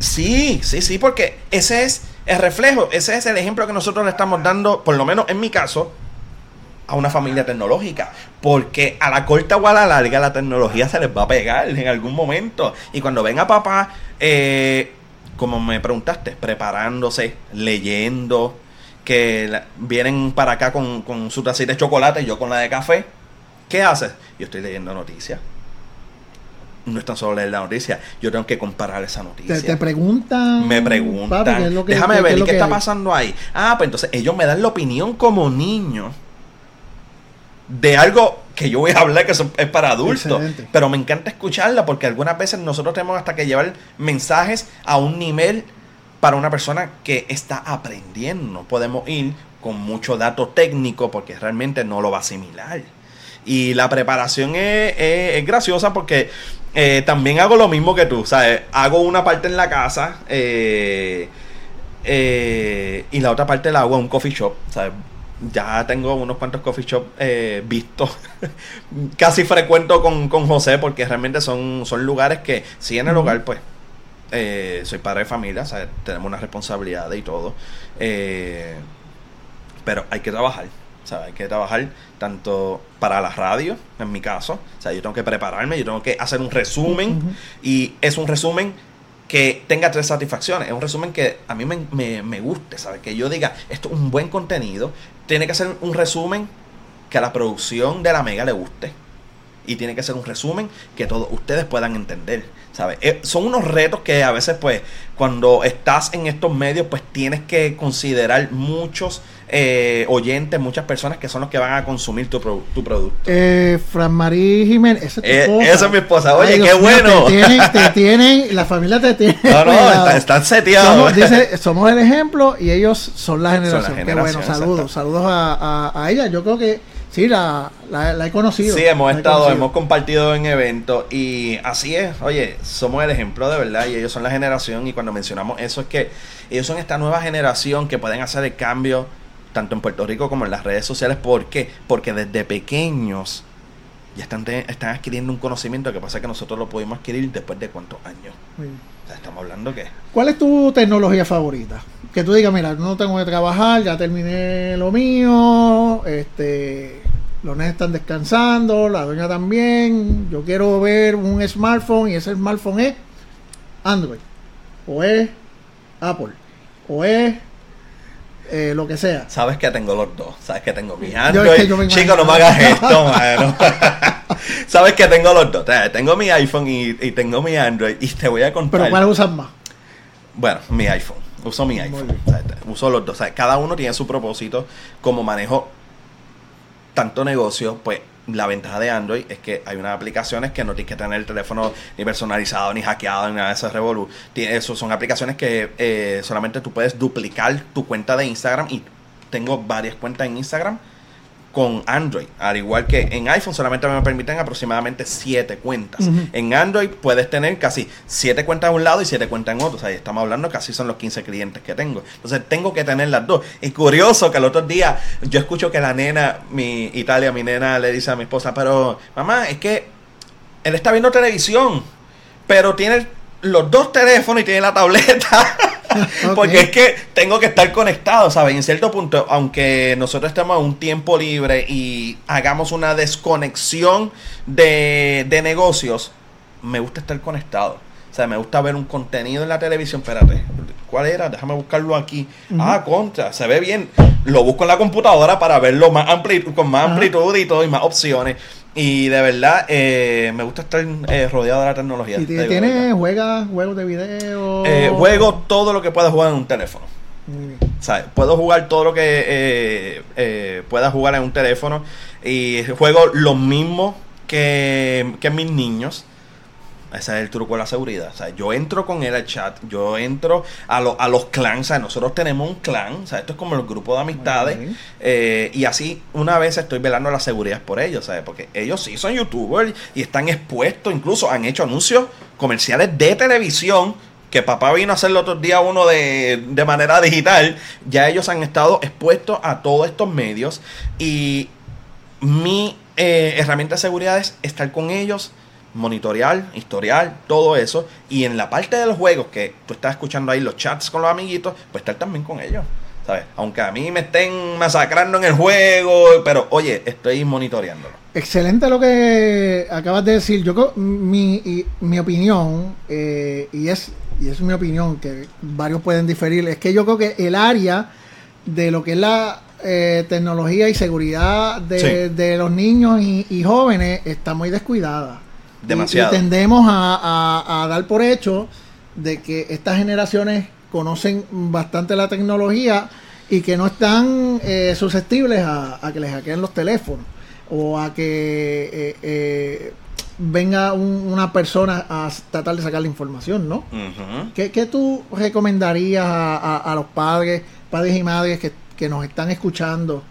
sí, sí, sí, porque ese es el reflejo, ese es el ejemplo que nosotros le estamos dando, por lo menos en mi caso, a una familia tecnológica. Porque a la corta o a la larga la tecnología se les va a pegar en algún momento. Y cuando venga papá, eh, como me preguntaste, preparándose, leyendo, que vienen para acá con, con su tacita de chocolate y yo con la de café, ¿qué haces? Yo estoy leyendo noticias no es tan solo leer la noticia, yo tengo que comparar esa noticia. Te, preguntan. Me preguntan. Déjame ver, ¿y qué, está pasando ahí? Ah, pues entonces ellos me dan la opinión como niño de algo que yo voy a hablar que es para adultos. Pero me encanta escucharla porque algunas veces nosotros tenemos hasta que llevar mensajes a un nivel para una persona que está aprendiendo. No podemos ir con mucho dato técnico porque realmente no lo va a asimilar. Y la preparación es, graciosa porque eh, también hago lo mismo que tú. ¿sabes? Hago una parte en la casa eh, eh, y la otra parte la hago en un coffee shop. ¿sabes? ya tengo unos cuantos coffee shop eh, vistos. Casi frecuento con, José porque realmente son, son lugares que, si en el hogar, pues, eh, soy padre de familia, tenemos una responsabilidad y todo. Eh, pero hay que trabajar. Hay que trabajar tanto para la radio, en mi caso. O sea, yo tengo que prepararme, yo tengo que hacer un resumen. Y es un resumen que tenga tres satisfacciones. Es un resumen que a mí me, me, guste, ¿sabes? Que yo diga, esto es un buen contenido. Tiene que ser un resumen que a la producción de la Mega le guste. Y tiene que ser un resumen que todos ustedes puedan entender. ¿sabes? Eh, son unos retos que a veces, pues, cuando estás en estos medios, pues tienes que considerar muchos eh, oyentes, muchas personas que son los que van a consumir tu, tu producto. Eh, Fran Marí Jiménez, esa es, tu esa es mi esposa. Oye, qué bueno. te, tienen, te tienen, la familia te tiene. No, no, están, seteados. Somos, dice, somos el ejemplo y ellos son la generación. Qué bueno, saludos, saludos a, a, ella. Yo creo que Sí, la, la, he conocido. Sí, hemos estado, hemos compartido en eventos y así es. Oye, somos el ejemplo de verdad y ellos son la generación y cuando mencionamos eso es que ellos son esta nueva generación que pueden hacer el cambio tanto en Puerto Rico como en las redes sociales. ¿Por qué? Porque desde pequeños ya están, están adquiriendo un conocimiento que pasa que nosotros lo pudimos adquirir después de cuántos años. O sea, estamos hablando que... ¿Cuál es tu tecnología favorita? Que tú digas, mira, no tengo que trabajar, ya terminé lo mío, este, los nenes están descansando, la doña también, yo quiero ver un smartphone y ese smartphone es Android, o es Apple, o es eh, lo que sea. Sabes que tengo los dos. Sabes que tengo mi Android. Chico, no me hagas esto, mano. Sabes que tengo los dos. Tengo mi iPhone y, tengo mi Android. Y te voy a contar. ¿Pero cuál usas más? Bueno, mi iPhone. Uso mi iPhone. uso los dos. cada uno tiene su propósito. Como manejo tanto negocio, pues la ventaja de Android es que hay unas aplicaciones que no tienes que tener el teléfono ni personalizado, ni hackeado, ni nada de ese revolu. Eso son aplicaciones que eh, solamente tú puedes duplicar tu cuenta de Instagram y tengo varias cuentas en Instagram con Android. Al igual que en iPhone solamente me permiten aproximadamente 7 cuentas. En Android puedes tener casi 7 cuentas de un lado y 7 cuentas en otro. O sea, estamos hablando casi son los 15 clientes que tengo. Entonces tengo que tener las dos. Y curioso que el otro día yo escucho que la nena, mi Italia, mi nena le dice a mi esposa, pero mamá, es que él está viendo televisión, pero tiene los dos teléfonos y tiene la tableta. Porque es que tengo que estar conectado, ¿sabes? En cierto punto, aunque nosotros estemos en un tiempo libre y hagamos una desconexión de, negocios, me gusta estar conectado. O sea, me gusta ver un contenido en la televisión. Espérate, ¿cuál era? Déjame buscarlo aquí. Ah, contra, se ve bien. Lo busco en la computadora para verlo más con más amplitud y todo y más opciones. Y de verdad, eh, me gusta estar eh, rodeado de la tecnología. ¿Y tienes, juegas juegos de video? Eh, juego todo lo que pueda jugar en un teléfono. Puedo jugar todo lo que pueda jugar en un teléfono. Y juego lo mismo que, que mis niños. Ese es el truco de la seguridad. O sea, yo entro con él al chat, yo entro a, a los clans. O sea, nosotros tenemos un clan. O sea, esto es como el grupo de amistades. Eh, y así, una vez estoy velando la seguridad por ellos, ¿sabes? Porque ellos sí son youtubers y están expuestos. Incluso han hecho anuncios comerciales de televisión. Que papá vino a hacer el otro día uno de, de manera digital. Ya ellos han estado expuestos a todos estos medios. Y mi eh, herramienta de seguridad es estar con ellos monitorear, historial, todo eso. Y en la parte de los juegos que tú estás escuchando ahí los chats con los amiguitos, pues estar también con ellos. ¿Sabes? Aunque a mí me estén masacrando en el juego, pero oye, estoy monitoreándolo. Excelente lo que acabas de decir. Yo mi, mi opinión, eh, y es y es mi opinión, que varios pueden diferir, es que yo creo que el área de lo que es la eh, tecnología y seguridad de, los niños y, y, jóvenes está muy descuidada. Demasiado. Y, tendemos a, dar por hecho de que estas generaciones conocen bastante la tecnología y que no están eh, susceptibles a, que les hackeen los teléfonos o a que eh, eh, venga una persona a tratar de sacar la información, ¿no? ¿Qué, tú recomendarías a, los padres, padres y madres que, que nos están escuchando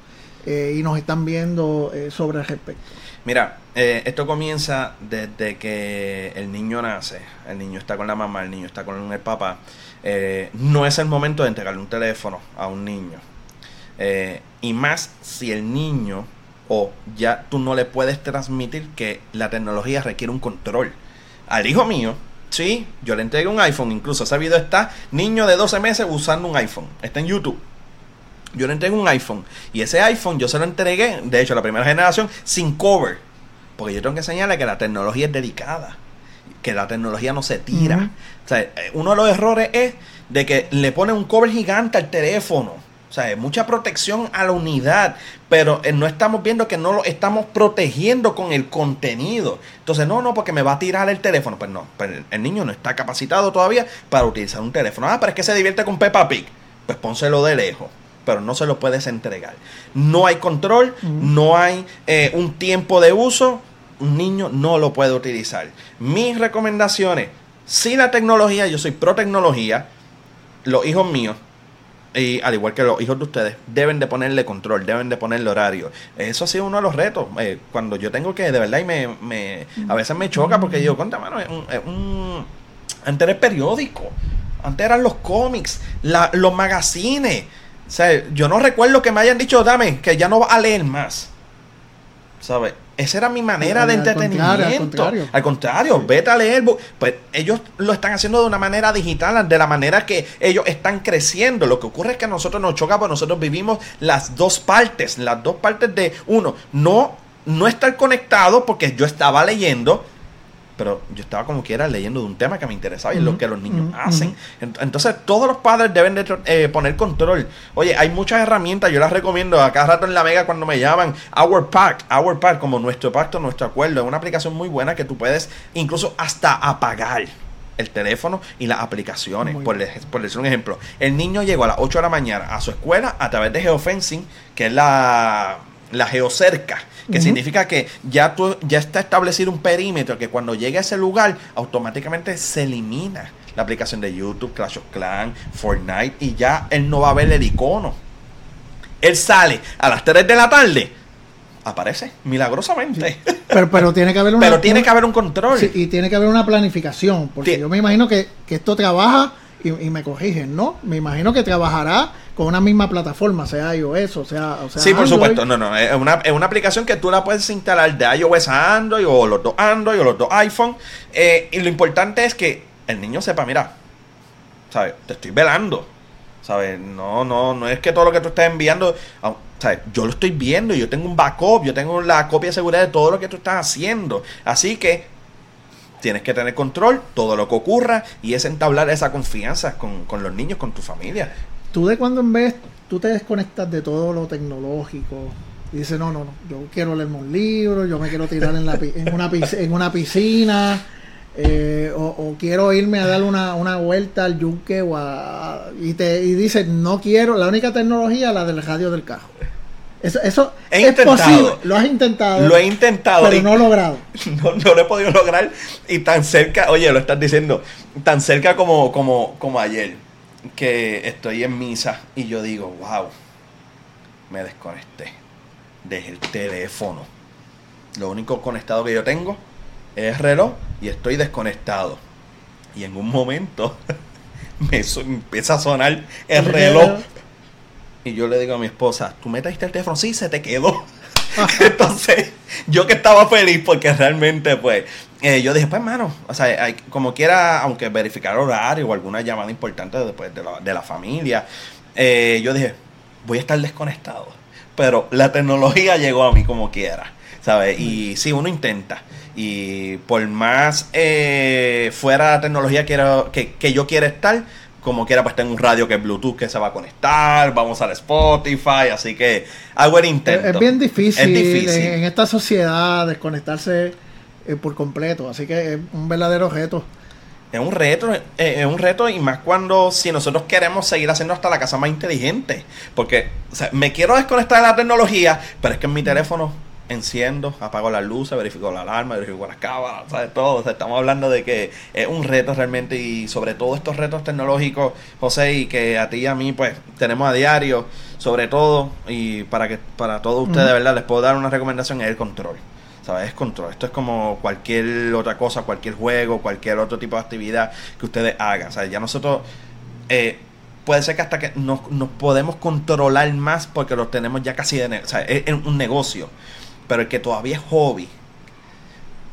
y nos están viendo sobre el respecto? Mira, eh, esto comienza desde que el niño nace, el niño está con la mamá, el niño está con el papá. Eh, no es el momento de entregarle un teléfono a un niño. Eh, y más si el niño o ya tú no le puedes transmitir que la tecnología requiere un control. Al hijo mío, sí, yo le entregué un iPhone, incluso ese video está, niño de 12 meses usando un iPhone, está en YouTube. Yo le entregué un iPhone. Y ese iPhone yo se lo entregué, de hecho, la primera generación, sin cover. Porque yo tengo que enseñarle que la tecnología es delicada. Que la tecnología no se tira. O sea, eh, uno de los errores es de que le ponen un cover gigante al teléfono. O sea, mucha protección a la unidad, pero eh, no estamos viendo que no lo estamos protegiendo con el contenido. Entonces, no, no, porque me va a tirar el teléfono. Pues no, pues el niño no está capacitado todavía para utilizar un teléfono. Ah, pero es que se divierte con Peppa Pig. Pues pónselo de lejos pero no se lo puedes entregar. No hay control, no hay eh, un tiempo de uso, un niño no lo puede utilizar. Mis recomendaciones, si la tecnología, yo soy pro tecnología, los hijos míos y al igual que los hijos de ustedes, deben de ponerle control, deben de ponerle horario. Eso ha sido uno de los retos. Eh, cuando yo tengo que, de verdad, y me, me, a veces me choca porque digo, conta, mano, es un, antes era el periódico, antes eran los cómics, los magazines. O sea, yo no recuerdo que me hayan dicho, dame, que ya no va a leer más. ¿Sabes? Esa era mi manera de entretenimiento. Al contrario, vete a leer. Pues ellos lo están haciendo de una manera digital, de la manera que ellos están creciendo. Lo que ocurre es que a nosotros nos choca, porque nosotros vivimos las dos partes. Las dos partes de uno, no, no estar conectado porque yo estaba leyendo pero yo estaba como quiera leyendo de un tema que me interesaba y es lo que los niños hacen. Entonces, todos los padres deben de eh, poner control. Oye, hay muchas herramientas, yo las recomiendo a cada rato en la Vega cuando me llaman Our Pact, Our Pact, como nuestro pacto, nuestro acuerdo. Es una aplicación muy buena que tú puedes incluso hasta apagar el teléfono y las aplicaciones. Por, por, decir un ejemplo, el niño llegó a las 8 de la mañana a su escuela a través de geofencing, que es la, la geocerca que significa que ya, tú, ya está establecido un perímetro que cuando llegue a ese lugar automáticamente se elimina la aplicación de YouTube, Clash of Clans, Fortnite y ya él no va a ver el icono. Él sale a las 3 de la tarde, aparece milagrosamente. Pero, pero tiene que haber una, pero tiene que haber un control. y tiene que haber una planificación, porque yo me imagino que, que esto trabaja y, me corrigen, ¿no? Me imagino que trabajará con una misma plataforma, sea iOS o sea. O sea sí, por supuesto. No, no. Es una, es una aplicación que tú la puedes instalar de iOS a Android o los dos Android o los dos iPhone. Eh, y lo importante es que el niño sepa, mira, ¿sabes? Te estoy velando. ¿Sabes? No, no, no es que todo lo que tú estás enviando. ¿sabes? Yo lo estoy viendo, yo tengo un backup, yo tengo la copia de seguridad de todo lo que tú estás haciendo. Así que tienes que tener control, todo lo que ocurra, y es entablar esa confianza con, los niños, con tu familia. Tú de cuando en vez, tú te desconectas de todo lo tecnológico, y dices, no, no, no, yo quiero leerme un libro, yo me quiero tirar en, la, en, una, en una piscina, eh, o, quiero irme a dar una, vuelta al yunque o y te y dices, no quiero, la única tecnología la del radio del carro. Eso, eso es posible. Lo has intentado. Lo he intentado. Pero no he logrado. No, lo he podido lograr. Y tan cerca, oye, lo estás diciendo, tan cerca como, como, como ayer, que estoy en misa y yo digo, wow, me desconecté. Dejé el teléfono. Lo único conectado que yo tengo es reloj y estoy desconectado. Y en un momento me empieza a sonar el reloj y yo le digo a mi esposa, ¿tú me trajiste el teléfono? Sí, se te quedó. Entonces, yo que estaba feliz porque realmente, pues, eh, yo dije, pues, hermano, o sea, hay, como quiera, aunque verificar horario o alguna llamada importante después de la, de la familia, eh, yo dije, voy a estar desconectado. Pero la tecnología llegó a mí como quiera, ¿sabes? Y sí, uno intenta. Y por más eh, fuera la tecnología que, que yo quiera estar, como quiera, pues tengo un radio que es Bluetooth que se va a conectar, vamos al Spotify, así que hago el intento. Es, bien difícil, En, esta sociedad desconectarse eh, por completo, así que es un verdadero reto. Es un reto, eh, es un reto y más cuando si nosotros queremos seguir haciendo hasta la casa más inteligente, porque me quiero desconectar de la tecnología, pero es que en mi teléfono enciendo, apago las luces, verifico la alarma, verifico las cámaras, ¿sabes? Todo. estamos hablando de que es un reto realmente y sobre todo estos retos tecnológicos, José, y que a ti y a mí pues tenemos a diario, sobre todo, y para que para todos ustedes, de verdad, les puedo dar una recomendación, es el control. ¿sabes? Es control. Esto es como cualquier otra cosa, cualquier juego, cualquier otro tipo de actividad que ustedes hagan. O sea, ya nosotros... Eh, puede ser que hasta que nos, nos podemos controlar más porque lo tenemos ya casi de... O sea, es un negocio. Pero el que todavía es hobby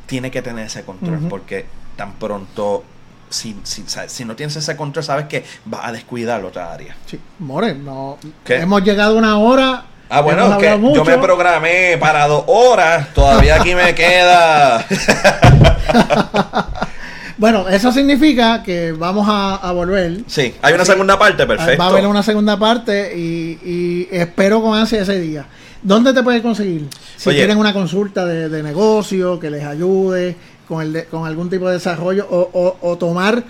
tiene que tener ese control porque tan pronto si, si, si, no tienes ese control, sabes que vas a descuidar otra área. Sí, More, no. Hemos llegado a una hora. Ah, bueno, que yo me programé para dos horas. Todavía aquí me queda. bueno, eso significa que vamos a, volver. Sí, hay una segunda parte, perfecto. Va a haber una segunda parte y, y espero con ansia ese día. ¿Dónde te puedes conseguir? Si tienen una consulta de, negocio que les ayude con, el con algún tipo de desarrollo o, tomar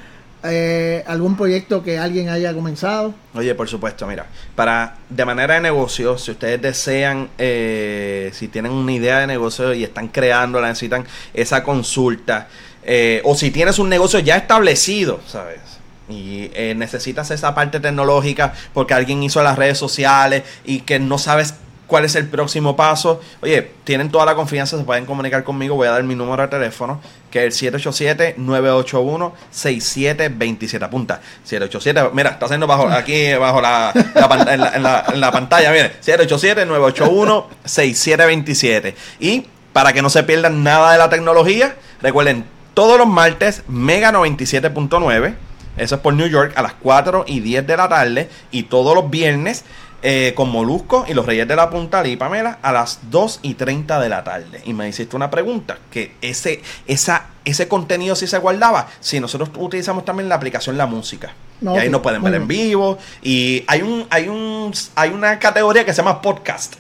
eh, algún proyecto que alguien haya comenzado. Oye, por supuesto, mira, para de manera de negocio, si ustedes desean, eh, si tienen una idea de negocio y están creando, la necesitan esa consulta, eh, o si tienes un negocio ya establecido, ¿sabes? y eh, necesitas esa parte tecnológica porque alguien hizo las redes sociales y que no sabes cuál es el próximo paso. Oye, tienen toda la confianza, se pueden comunicar conmigo. Voy a dar mi número de teléfono, que es el 787-981-6727. Apunta, 787, mira, está haciendo bajo, aquí bajo la, en, la, pantalla, mire, 787-981-6727. Y para que no se pierdan nada de la tecnología, recuerden, todos los martes, Mega 97.9. Eso es por New York a las 4 y 10 de la tarde. Y todos los viernes eh, con Molusco y los Reyes de la Punta y Pamela a las 2 y 30 de la tarde. Y me hiciste una pregunta, que ese, esa, ese contenido si se guardaba, si nosotros utilizamos también la aplicación La Música. y ahí nos pueden ver en vivo. Y hay un, hay un, hay una categoría que se llama podcast.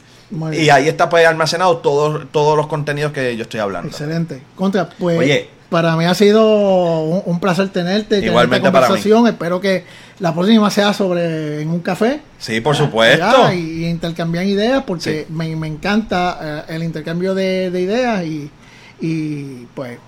y ahí está pues almacenado todos todos los contenidos que yo estoy hablando. Excelente. Contra, pues Oye, para mí ha sido un, placer tenerte. Igualmente conversación. Espero que la próxima sea sobre en un café. Sí, por supuesto. y, intercambiar ideas porque me, encanta eh, el intercambio de, de ideas y, y pues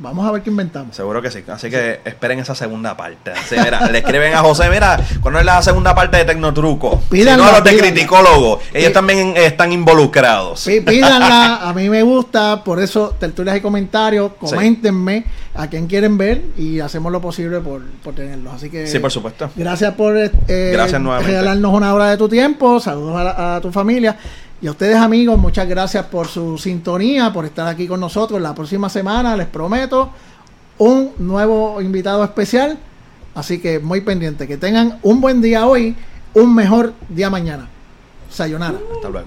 Vamos a ver qué inventamos. Seguro que sí. Así que esperen esa segunda parte. mira, le escriben a José, mira, cuando es la segunda parte de Tecnotruco. Pídanla, si no, los de criticólogo. Ellos también están involucrados. Pídanla, a mí me gusta. Por eso, tertulias y comentarios. Coméntenme a quién quieren ver y hacemos lo posible por, tenerlos. Así que. Sí, por supuesto. Gracias por eh, regalarnos una hora de tu tiempo. Saludos a tu familia. Y a ustedes amigos, muchas gracias por su sintonía, por estar aquí con nosotros. La próxima semana les prometo un nuevo invitado especial. Así que muy pendiente. Que tengan un buen día hoy, un mejor día mañana. Sayonara. Hasta luego.